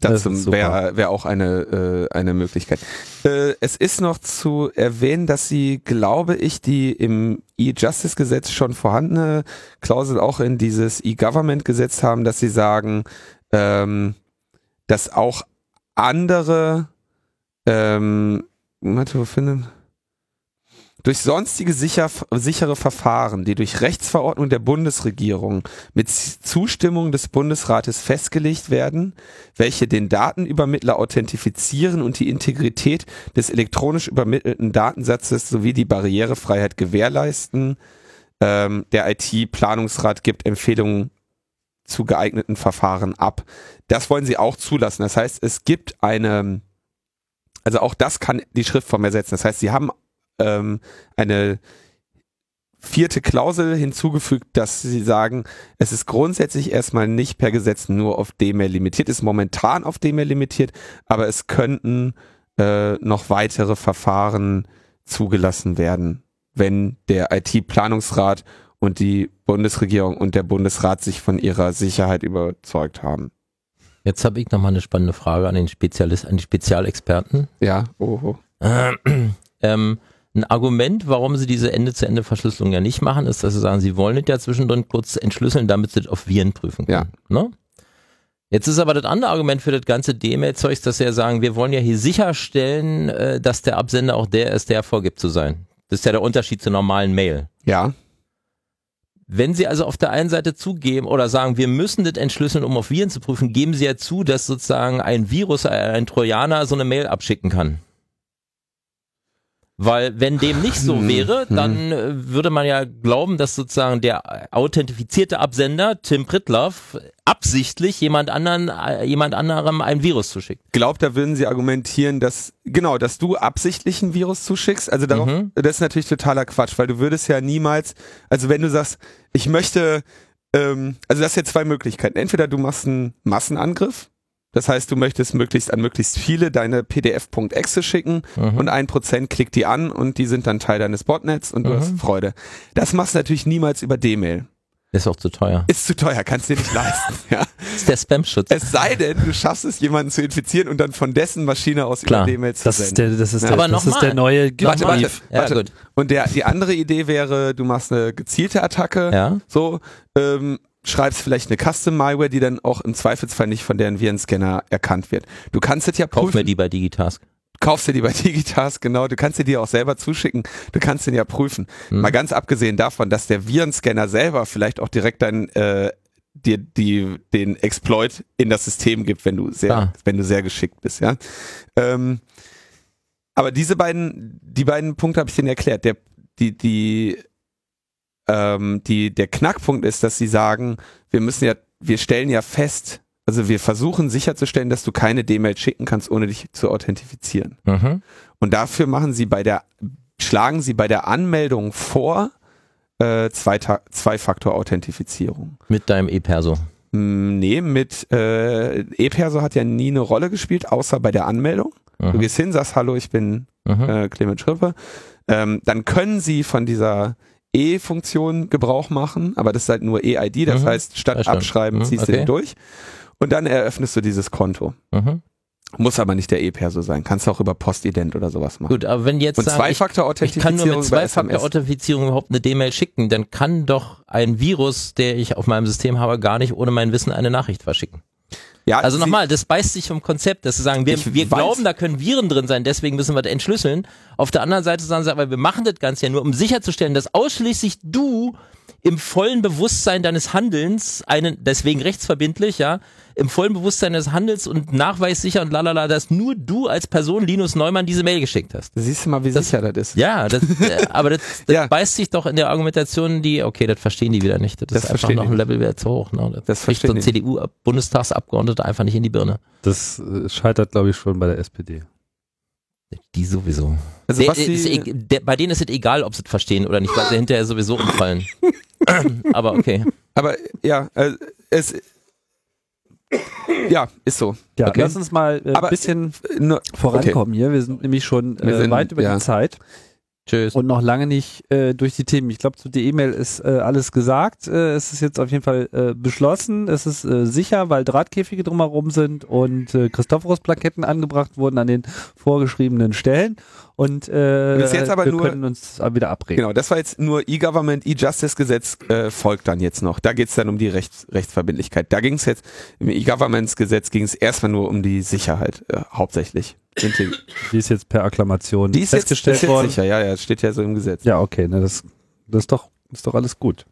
Das wäre wär auch eine, äh, eine Möglichkeit. Äh, es ist noch zu erwähnen, dass sie, glaube ich, die im E-Justice-Gesetz schon vorhandene Klausel auch in dieses E-Government-Gesetz haben, dass sie sagen, ähm, dass auch andere, ähm, warte, wo finden? Durch sonstige sicher, sichere Verfahren, die durch Rechtsverordnung der Bundesregierung mit Zustimmung des Bundesrates festgelegt werden, welche den Datenübermittler authentifizieren und die Integrität des elektronisch übermittelten Datensatzes sowie die Barrierefreiheit gewährleisten. Ähm, der IT-Planungsrat gibt Empfehlungen zu geeigneten Verfahren ab. Das wollen sie auch zulassen. Das heißt, es gibt eine, also auch das kann die Schriftform ersetzen. Das heißt, sie haben ähm, eine vierte Klausel hinzugefügt, dass sie sagen, es ist grundsätzlich erstmal nicht per Gesetz nur auf D-Mail limitiert, ist momentan auf D-Mail limitiert, aber es könnten äh, noch weitere Verfahren zugelassen werden, wenn der IT-Planungsrat und die Bundesregierung und der Bundesrat sich von ihrer Sicherheit überzeugt haben. Jetzt habe ich nochmal eine spannende Frage an den Spezialist, an die Spezialexperten. Ja, oho. ähm, ein Argument, warum sie diese Ende-zu-Ende-Verschlüsselung ja nicht machen, ist, dass sie sagen, sie wollen es ja zwischendrin kurz entschlüsseln, damit sie es auf Viren prüfen können. Ja. Ne? Jetzt ist aber das andere Argument für das ganze D-Mail-Zeugs, dass sie ja sagen, wir wollen ja hier sicherstellen, äh, dass der Absender auch der ist, der vorgibt zu sein. Das ist ja der Unterschied zur normalen Mail. Ja. Wenn Sie also auf der einen Seite zugeben oder sagen, wir müssen das entschlüsseln, um auf Viren zu prüfen, geben Sie ja zu, dass sozusagen ein Virus, ein Trojaner so eine Mail abschicken kann. Weil wenn dem nicht so hm, wäre, hm. dann äh, würde man ja glauben, dass sozusagen der authentifizierte Absender, Tim Pritloff, absichtlich jemand anderen, äh, jemand anderem ein Virus zuschickt. Glaubt, da würden sie argumentieren, dass, genau, dass du absichtlich ein Virus zuschickst. Also darauf, mhm. das ist natürlich totaler Quatsch, weil du würdest ja niemals, also wenn du sagst, ich möchte, ähm, also das sind ja zwei Möglichkeiten. Entweder du machst einen Massenangriff, das heißt, du möchtest möglichst an möglichst viele deine PDF.exe schicken mhm. und ein Prozent klickt die an und die sind dann Teil deines Botnets und du mhm. hast Freude. Das machst du natürlich niemals über D-Mail. Ist auch zu teuer. Ist zu teuer, kannst du dir nicht leisten. Ja. ist der Spam-Schutz. Es sei denn, du schaffst es, jemanden zu infizieren und dann von dessen Maschine aus Klar. über D-Mail zu das senden. Ist der, das ist, ja. der, Aber das ist der neue Warte, warte, ja, warte. Gut. Und der, die andere Idee wäre, du machst eine gezielte Attacke. Ja. So, ähm, schreibst vielleicht eine Custom-Malware, die dann auch im Zweifelsfall nicht von deren Virenscanner erkannt wird. Du kannst es ja prüfen. Kauf mir die bei Digitask. Kaufst dir die bei Digitask, genau. Du kannst dir die auch selber zuschicken. Du kannst den ja prüfen. Hm. Mal ganz abgesehen davon, dass der Virenscanner selber vielleicht auch direkt dein äh, dir die den Exploit in das System gibt, wenn du sehr, ah. wenn du sehr geschickt bist, ja. Ähm, aber diese beiden, die beiden Punkte habe ich denen erklärt. Der, die, die ähm, die, der Knackpunkt ist, dass sie sagen, wir müssen ja, wir stellen ja fest, also wir versuchen sicherzustellen, dass du keine D-Mail schicken kannst, ohne dich zu authentifizieren. Mhm. Und dafür machen sie bei der, schlagen sie bei der Anmeldung vor, äh, Zwei-Faktor-Authentifizierung. Mit deinem E-Perso. Mm, nee, mit äh, E-Perso hat ja nie eine Rolle gespielt, außer bei der Anmeldung. Mhm. Du gehst hin, sagst, hallo, ich bin mhm. äh, Clement Schrippe. Ähm, dann können sie von dieser E-Funktion Gebrauch machen, aber das ist halt nur E-ID, das mhm. heißt, statt abschreiben mhm. ziehst okay. du den durch und dann eröffnest du dieses Konto. Mhm. Muss aber nicht der E-Perso sein. Kannst du auch über Postident oder sowas machen. Gut, aber wenn jetzt und Zwei-Faktor-Authentifizierung ich, ich kann nur mit Zwei-Faktor-Authentifizierung überhaupt eine D-Mail schicken, dann kann doch ein Virus, der ich auf meinem System habe, gar nicht ohne mein Wissen eine Nachricht verschicken. Ja, also nochmal, das beißt sich vom Konzept, dass sie sagen, wir, wir glauben, da können Viren drin sein, deswegen müssen wir das entschlüsseln. Auf der anderen Seite sagen sie, aber wir machen das Ganze ja nur, um sicherzustellen, dass ausschließlich du im vollen Bewusstsein deines Handelns einen, deswegen rechtsverbindlich, ja, im vollen Bewusstsein des Handels und nachweissicher und lalala, dass nur du als Person Linus Neumann diese Mail geschickt hast. Siehst du mal, wie das, sicher das ist. Ja, das, äh, aber das, das ja. beißt sich doch in der Argumentation, die, okay, das verstehen die wieder nicht. Das, das ist einfach noch ein Level wieder zu hoch. Ne? Das, das kriegt so ein CDU-Bundestagsabgeordneter einfach nicht in die Birne. Das äh, scheitert, glaube ich, schon bei der SPD. Die sowieso. Also Der- was ist die, e- der, bei denen ist es egal, ob sie es verstehen oder nicht, weil sie hinterher sowieso umfallen. Aber okay. aber ja, äh, es ja, ist so. Ja, Okay. lass uns mal äh, ein Aber- bisschen Nur, vorankommen hier. Wir sind nämlich schon äh, sind- weit über ja. die Zeit Tschüss. und noch lange nicht äh, durch die Themen. Ich glaube, zu der E-Mail ist äh, alles gesagt. Äh, es ist jetzt auf jeden Fall äh, beschlossen. Es ist äh, sicher, weil Drahtkäfige drumherum sind und äh, Christophorus-Plaketten angebracht wurden an den vorgeschriebenen Stellen. Und äh, Bis jetzt aber wir nur- können uns wieder abreden. Genau, das war jetzt nur E-Government, E-Justice-Gesetz äh, folgt dann jetzt noch. Da geht's dann um die Rechts Rechtsverbindlichkeit. Da ging's jetzt, im E-Governments-Gesetz ging es erstmal nur um die Sicherheit, äh, hauptsächlich. Die, ist jetzt per Akklamation die ist jetzt, festgestellt ist jetzt worden. sicher, ja, ja, das steht ja so im Gesetz. Ja, okay, ne, das, das ist doch, ist doch alles gut.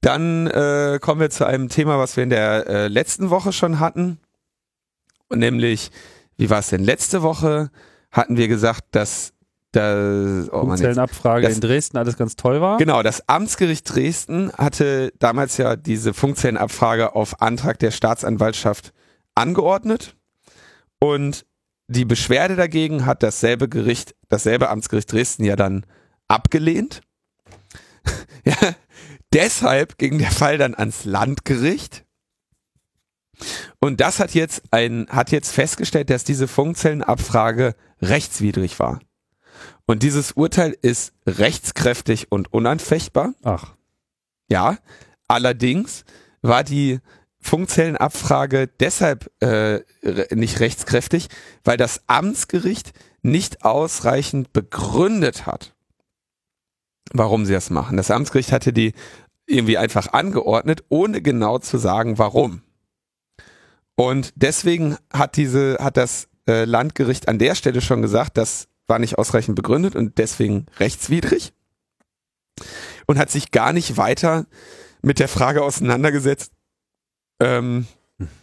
Dann äh, kommen wir zu einem Thema, was wir in der äh, letzten Woche schon hatten. Und nämlich, wie war es denn? Letzte Woche hatten wir gesagt, dass das, oh Funkzellenabfrage das- in Dresden alles ganz toll war. Genau, das Amtsgericht Dresden hatte damals ja diese Funkzellenabfrage auf Antrag der Staatsanwaltschaft angeordnet und die Beschwerde dagegen hat dasselbe Gericht, dasselbe Amtsgericht Dresden ja dann abgelehnt. ja, deshalb ging der Fall dann ans Landgericht. Und das hat jetzt ein, hat jetzt festgestellt, dass diese Funkzellenabfrage rechtswidrig war. Und dieses Urteil ist rechtskräftig und unanfechtbar. Ach, Ja, allerdings war die Funkzellenabfrage deshalb äh, nicht rechtskräftig, weil das Amtsgericht nicht ausreichend begründet hat, warum sie das machen. Das Amtsgericht hatte die irgendwie einfach angeordnet, ohne genau zu sagen, warum. Und deswegen hat diese, hat das äh, Landgericht an der Stelle schon gesagt, das war nicht ausreichend begründet und deswegen rechtswidrig und hat sich gar nicht weiter mit der Frage auseinandergesetzt, ähm,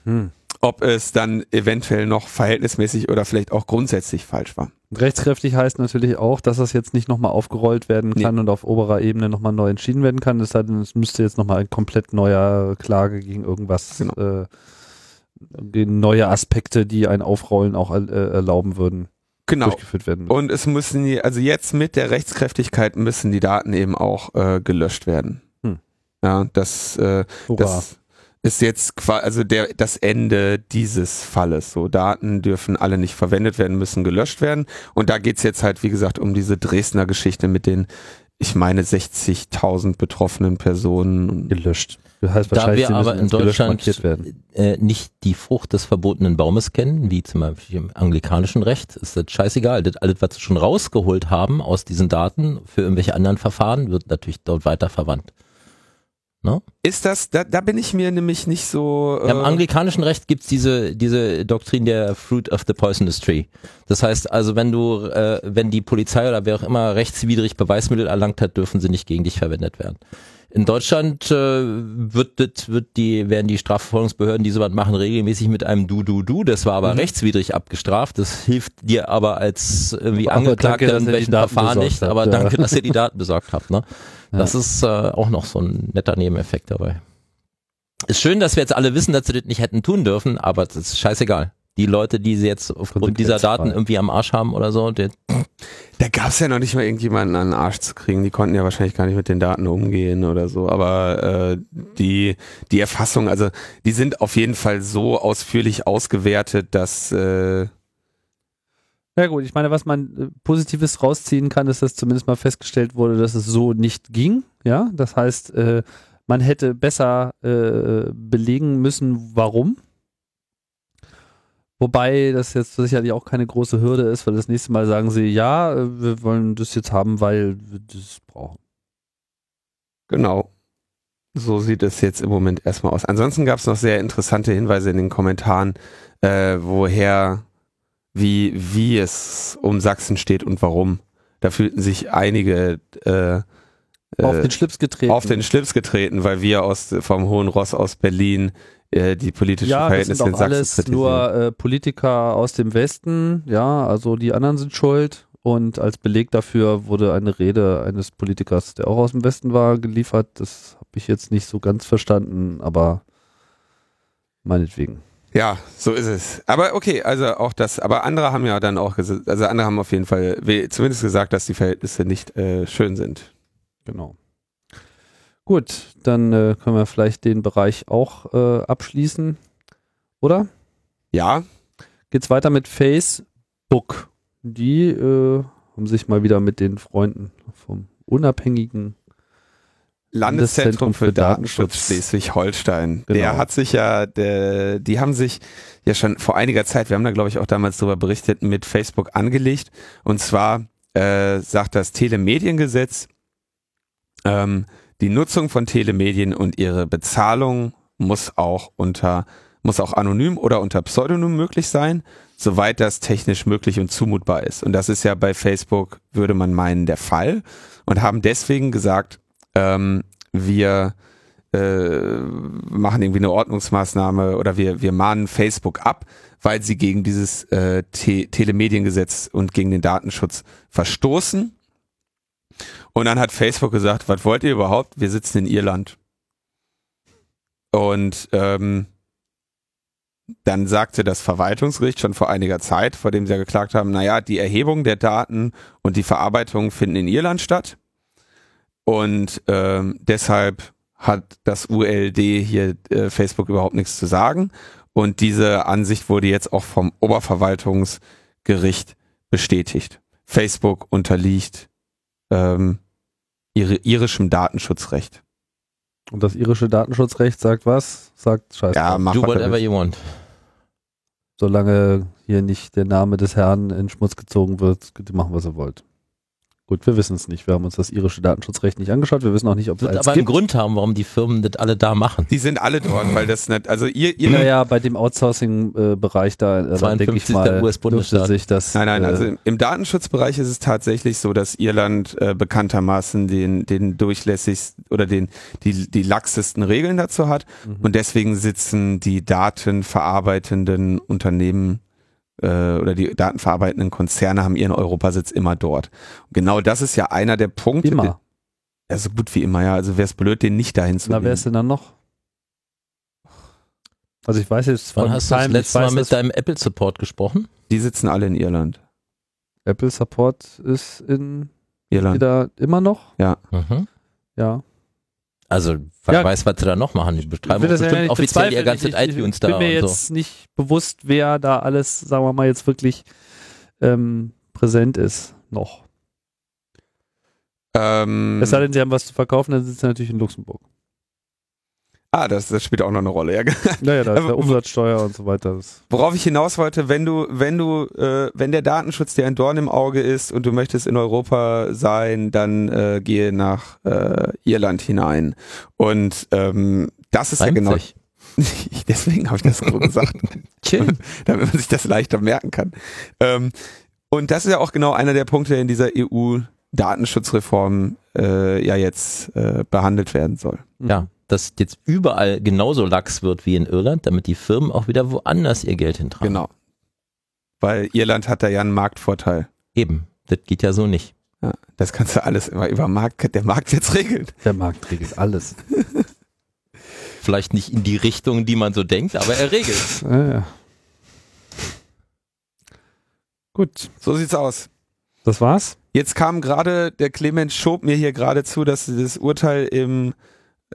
hm. ob es dann eventuell noch verhältnismäßig oder vielleicht auch grundsätzlich falsch war. Rechtskräftig heißt natürlich auch, dass das jetzt nicht nochmal aufgerollt werden kann und auf oberer Ebene nochmal neu entschieden werden kann. Sei denn, es müsste jetzt nochmal ein komplett neuer Klage gegen irgendwas, Genau. äh, neue Aspekte, die ein Aufrollen auch äh, erlauben würden, Genau. durchgeführt werden. Und es müssen die, also jetzt mit der Rechtskräftigkeit müssen die Daten eben auch äh, gelöscht werden. Hm. Ja, das, äh, das ist jetzt quasi, also der, das Ende dieses Falles. So, Daten dürfen alle nicht verwendet werden, müssen gelöscht werden. Und da geht's jetzt halt, wie gesagt, um diese Dresdner Geschichte mit den, ich meine, 60.000 betroffenen Personen. gelöscht. Das heißt Da wir aber in Deutschland äh, nicht die Frucht des verbotenen Baumes kennen, wie zum Beispiel im anglikanischen Recht, ist das scheißegal. Das alles, was sie schon rausgeholt haben aus diesen Daten für irgendwelche anderen Verfahren, wird natürlich dort weiter verwandt. Ist das, da, da bin ich mir nämlich nicht so. Ja, Im äh, anglikanischen Recht gibt's diese, diese Doktrin der Fruit of the Poisonous Tree. Das heißt also, wenn du, äh, wenn die Polizei oder wer auch immer rechtswidrig Beweismittel erlangt hat, dürfen sie nicht gegen dich verwendet werden. In Deutschland äh, wird, wird die, werden die Strafverfolgungsbehörden, die sowas machen, regelmäßig mit einem Du-Du-Du. Das war aber Mhm. rechtswidrig abgestraft. Das hilft dir aber als irgendwie Aber Angeklagter danke, in Daten Verfahren nicht. habt, Aber ja. danke, dass ihr die Daten besorgt habt. Ne? Ja. Das ist äh, auch noch so ein netter Nebeneffekt dabei. Ist schön, dass wir jetzt alle wissen, dass sie das nicht hätten tun dürfen, aber das ist scheißegal. Die Leute, die sie jetzt aufgrund dieser. Daten irgendwie am Arsch haben oder so, Da gab's ja noch nicht mal irgendjemanden an den Arsch zu kriegen. Die konnten ja wahrscheinlich gar nicht mit den Daten umgehen oder so. Aber äh, die, die Erfassung, also die sind auf jeden Fall so ausführlich ausgewertet, dass äh, Ja gut, ich meine, was man äh, Positives rausziehen kann, ist, dass zumindest mal festgestellt wurde, dass es so nicht ging. Ja, das heißt, äh, man hätte besser äh, belegen müssen, warum. Wobei das jetzt sicherlich auch keine große Hürde ist, weil das nächste Mal sagen sie, ja, äh, wir wollen das jetzt haben, weil wir das brauchen. genau. So sieht es jetzt im Moment erstmal aus. Ansonsten gab's noch sehr interessante Hinweise in den Kommentaren, äh, woher, wie, wie es um Sachsen steht und warum. Da fühlten sich einige äh, Auf äh, den Schlips getreten. auf den Schlips getreten, weil wir aus vom Hohen Ross aus Berlin äh, die politischen ja, das Verhältnisse sind in auch Sachsen alles kritisieren. nur äh, Politiker aus dem Westen, ja, also die anderen sind schuld. Und als Beleg dafür wurde eine Rede eines Politikers, der auch aus dem Westen war, geliefert. Das habe ich jetzt nicht so ganz verstanden, aber meinetwegen. Ja, so ist es. Aber okay, also auch das, aber andere haben ja dann auch gesagt, also andere haben auf jeden Fall zumindest gesagt, dass die Verhältnisse nicht äh, schön sind. Genau. Gut, dann äh, können wir vielleicht den Bereich auch äh, abschließen, oder? Ja, Geht's weiter mit Facebook. Die äh, haben sich mal wieder mit den Freunden vom unabhängigen Landeszentrum für für Datenschutz. Schleswig-Holstein. Genau. Der hat sich ja, der, die haben sich ja schon vor einiger Zeit, wir haben da glaube ich auch damals darüber berichtet, mit Facebook angelegt. Und zwar äh, sagt das Telemediengesetz, ähm, die Nutzung von Telemedien und ihre Bezahlung muss auch unter, muss auch anonym oder unter Pseudonym möglich sein, soweit das technisch möglich und zumutbar ist. Und das ist ja bei Facebook, würde man meinen, der Fall. Und haben deswegen gesagt, ähm, wir äh, machen irgendwie eine Ordnungsmaßnahme oder wir, wir mahnen Facebook ab, weil sie gegen dieses äh, Te Telemediengesetz und gegen den Datenschutz verstoßen. Und dann hat Facebook gesagt, was wollt ihr überhaupt? Wir sitzen in Irland. Und ähm, dann sagte das Verwaltungsgericht schon vor einiger Zeit, vor dem sie ja geklagt haben, naja, die Erhebung der Daten und die Verarbeitung finden in Irland statt. Und ähm, deshalb hat das ULD hier äh, Facebook überhaupt nichts zu sagen. Und diese Ansicht wurde jetzt auch vom Oberverwaltungsgericht bestätigt. Facebook unterliegt ähm, irischem Datenschutzrecht. Und das irische Datenschutzrecht sagt was? Sagt Scheiße. Ja, mach Do whatever you want. Solange hier nicht der Name des Herrn in Schmutz gezogen wird, könnt ihr machen, was ihr wollt. Gut, wir wissen es nicht. Wir haben uns das irische Datenschutzrecht nicht angeschaut. Wir wissen auch nicht, ob es aber einen. Grund haben, warum die Firmen das alle da machen. Die sind alle dort, weil das nicht, also ihr, ihr Naja, bei dem Outsourcing-Bereich da, äh, da denke ich 52. mal, US-Bundesstaat. sich das. Nein, nein, äh, also im- im Datenschutzbereich ist es tatsächlich so, dass Irland äh, bekanntermaßen den, den durchlässigsten oder den, die, die laxesten Regeln dazu hat. Mhm. Und deswegen sitzen die datenverarbeitenden Unternehmen äh, oder die datenverarbeitenden Konzerne haben ihren Europasitz immer dort. Und genau das ist ja einer der Punkte. immer. Ja, so gut wie immer, ja. Also wäre es blöd, den nicht dahin zu Na, wer ist denn dann noch? Also ich weiß jetzt Wann von hast du das letzte Mal mit deinem Apple-Support gesprochen? Die sitzen alle in Irland. Apple Support ist in Irland. wieder immer noch. Mhm. Ja. Also, wer Ja. weiß, was sie da noch machen. Die Ich betreiben ja bestimmt nicht offiziell ihr ganzes ich, ich, iTunes ich bin da mir und jetzt so. nicht bewusst, wer da alles, sagen wir mal, jetzt wirklich ähm, präsent ist noch. Ähm, Es sei denn, sie haben was zu verkaufen, dann sitzen sie natürlich in Luxemburg. Ah, das, das spielt auch noch eine Rolle. Ja. Naja, da ist Aber- der Umsatzsteuer und so weiter. Worauf ich hinaus wollte, wenn du, wenn du, äh, wenn der Datenschutz dir ein Dorn im Auge ist und du möchtest in Europa sein, dann äh, gehe nach äh, Irland hinein. Und ähm, das ist ja Reimt genau. Deswegen habe ich das so gesagt, Chill. damit man sich das leichter merken kann. Ähm, und das ist ja auch genau einer der Punkte, der in dieser EU-Datenschutzreform äh, ja jetzt äh, behandelt werden soll. Ja, dass jetzt überall genauso lax wird wie in Irland, damit die Firmen auch wieder woanders ihr Geld hintragen. Genau. Weil Irland hat da ja einen Marktvorteil. Eben. Das geht ja so nicht. Ja, das kannst du alles immer über Markt, der Markt jetzt regeln. Der Markt regelt alles. Vielleicht nicht in die Richtung, die man so denkt, aber er regelt. ja, ja. Gut, So sieht's aus. das war's. Jetzt kam gerade, der Clemens schob mir hier gerade zu, dass das Urteil im,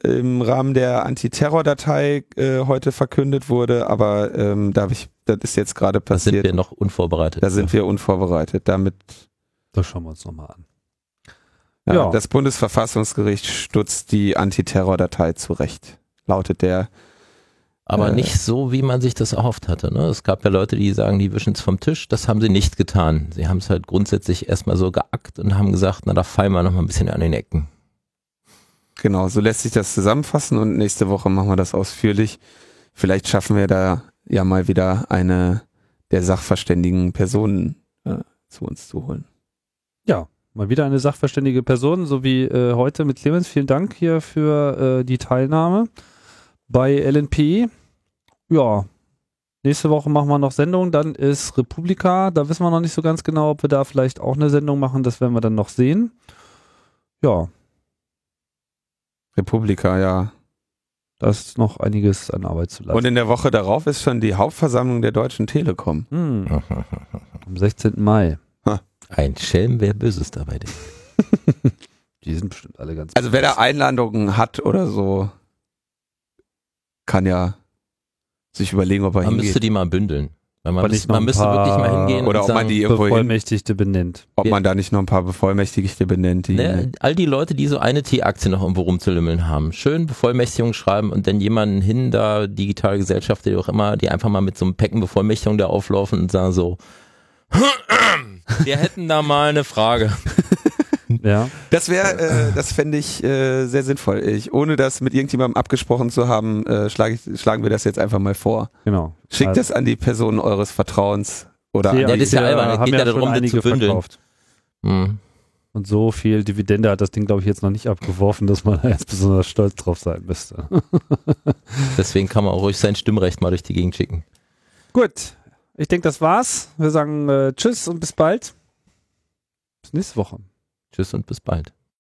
im Rahmen der Antiterror-Datei äh, heute verkündet wurde, aber ähm, da ich, das ist jetzt gerade Da sind passiert. wir noch unvorbereitet. da sind wir unvorbereitet. Damit Das schauen wir uns nochmal an. ja, Ja. das Bundesverfassungsgericht stutzt die Antiterror-Datei zurecht. Lautet der Aber Äh. nicht so, wie man sich das erhofft hatte. Ne? Es gab ja Leute, die sagen, die wischen es vom Tisch. Das haben sie nicht getan. Sie haben es halt grundsätzlich erstmal so geackt und haben gesagt, na, da fallen wir noch mal ein bisschen an den Ecken. Genau, so lässt sich das zusammenfassen und nächste Woche machen wir das ausführlich. Vielleicht schaffen wir da ja mal wieder eine der sachverständigen Personen äh, zu uns zu holen. Ja, mal wieder eine sachverständige Person, so wie äh, heute mit Clemens. Vielen Dank hier für äh, die Teilnahme bei LNP. Ja, nächste Woche machen wir noch Sendung. Dann ist Republika. Da wissen wir noch nicht so ganz genau, ob wir da vielleicht auch eine Sendung machen. Das werden wir dann noch sehen. Ja, Republika, ja. Da ist noch einiges an Arbeit zu leisten. Und in der Woche darauf ist schon die Hauptversammlung der Deutschen Telekom. Hm, am 16. Mai. Ein Schelm, wer Böses dabei denkt. Die sind bestimmt alle ganz Also wer da Einladungen hat oder so, kann ja sich überlegen, ob er Man müsste hingeht. die mal bündeln. Weil man, müsste, man müsste wirklich mal hingehen Oder und ob man sagen, die irgendwo Bevollmächtigte benennt. ob man da nicht noch ein paar Bevollmächtigte benennt, die Ne, all die Leute, die so eine T-Aktie noch irgendwo rumzulümmeln haben, schön Bevollmächtigung schreiben und dann jemanden hin, da digitale Gesellschaft, wie auch immer, die einfach mal mit so einem Päcken Bevollmächtigung da auflaufen und sagen so, wir hätten da mal eine Frage. Ja. Das wäre, äh, das fände ich äh, sehr sinnvoll. Ich, ohne das mit irgendjemandem abgesprochen zu haben, äh, schlage ich, schlagen wir das jetzt einfach mal vor. Genau. Schickt Also, das an die Person eures Vertrauens oder die an Ja, die, das ist ja Aktie albern, es haben geht ja darum, das zu bündeln. verkauft. Hm. Und so viel Dividende hat das Ding, glaube ich, jetzt noch nicht abgeworfen, dass man da jetzt besonders stolz drauf sein müsste. Deswegen kann man auch ruhig sein Stimmrecht mal durch die Gegend schicken. Gut, ich denke, das war's. Wir sagen äh, Tschüss und bis bald. Bis nächste Woche. Tschüss und bis bald.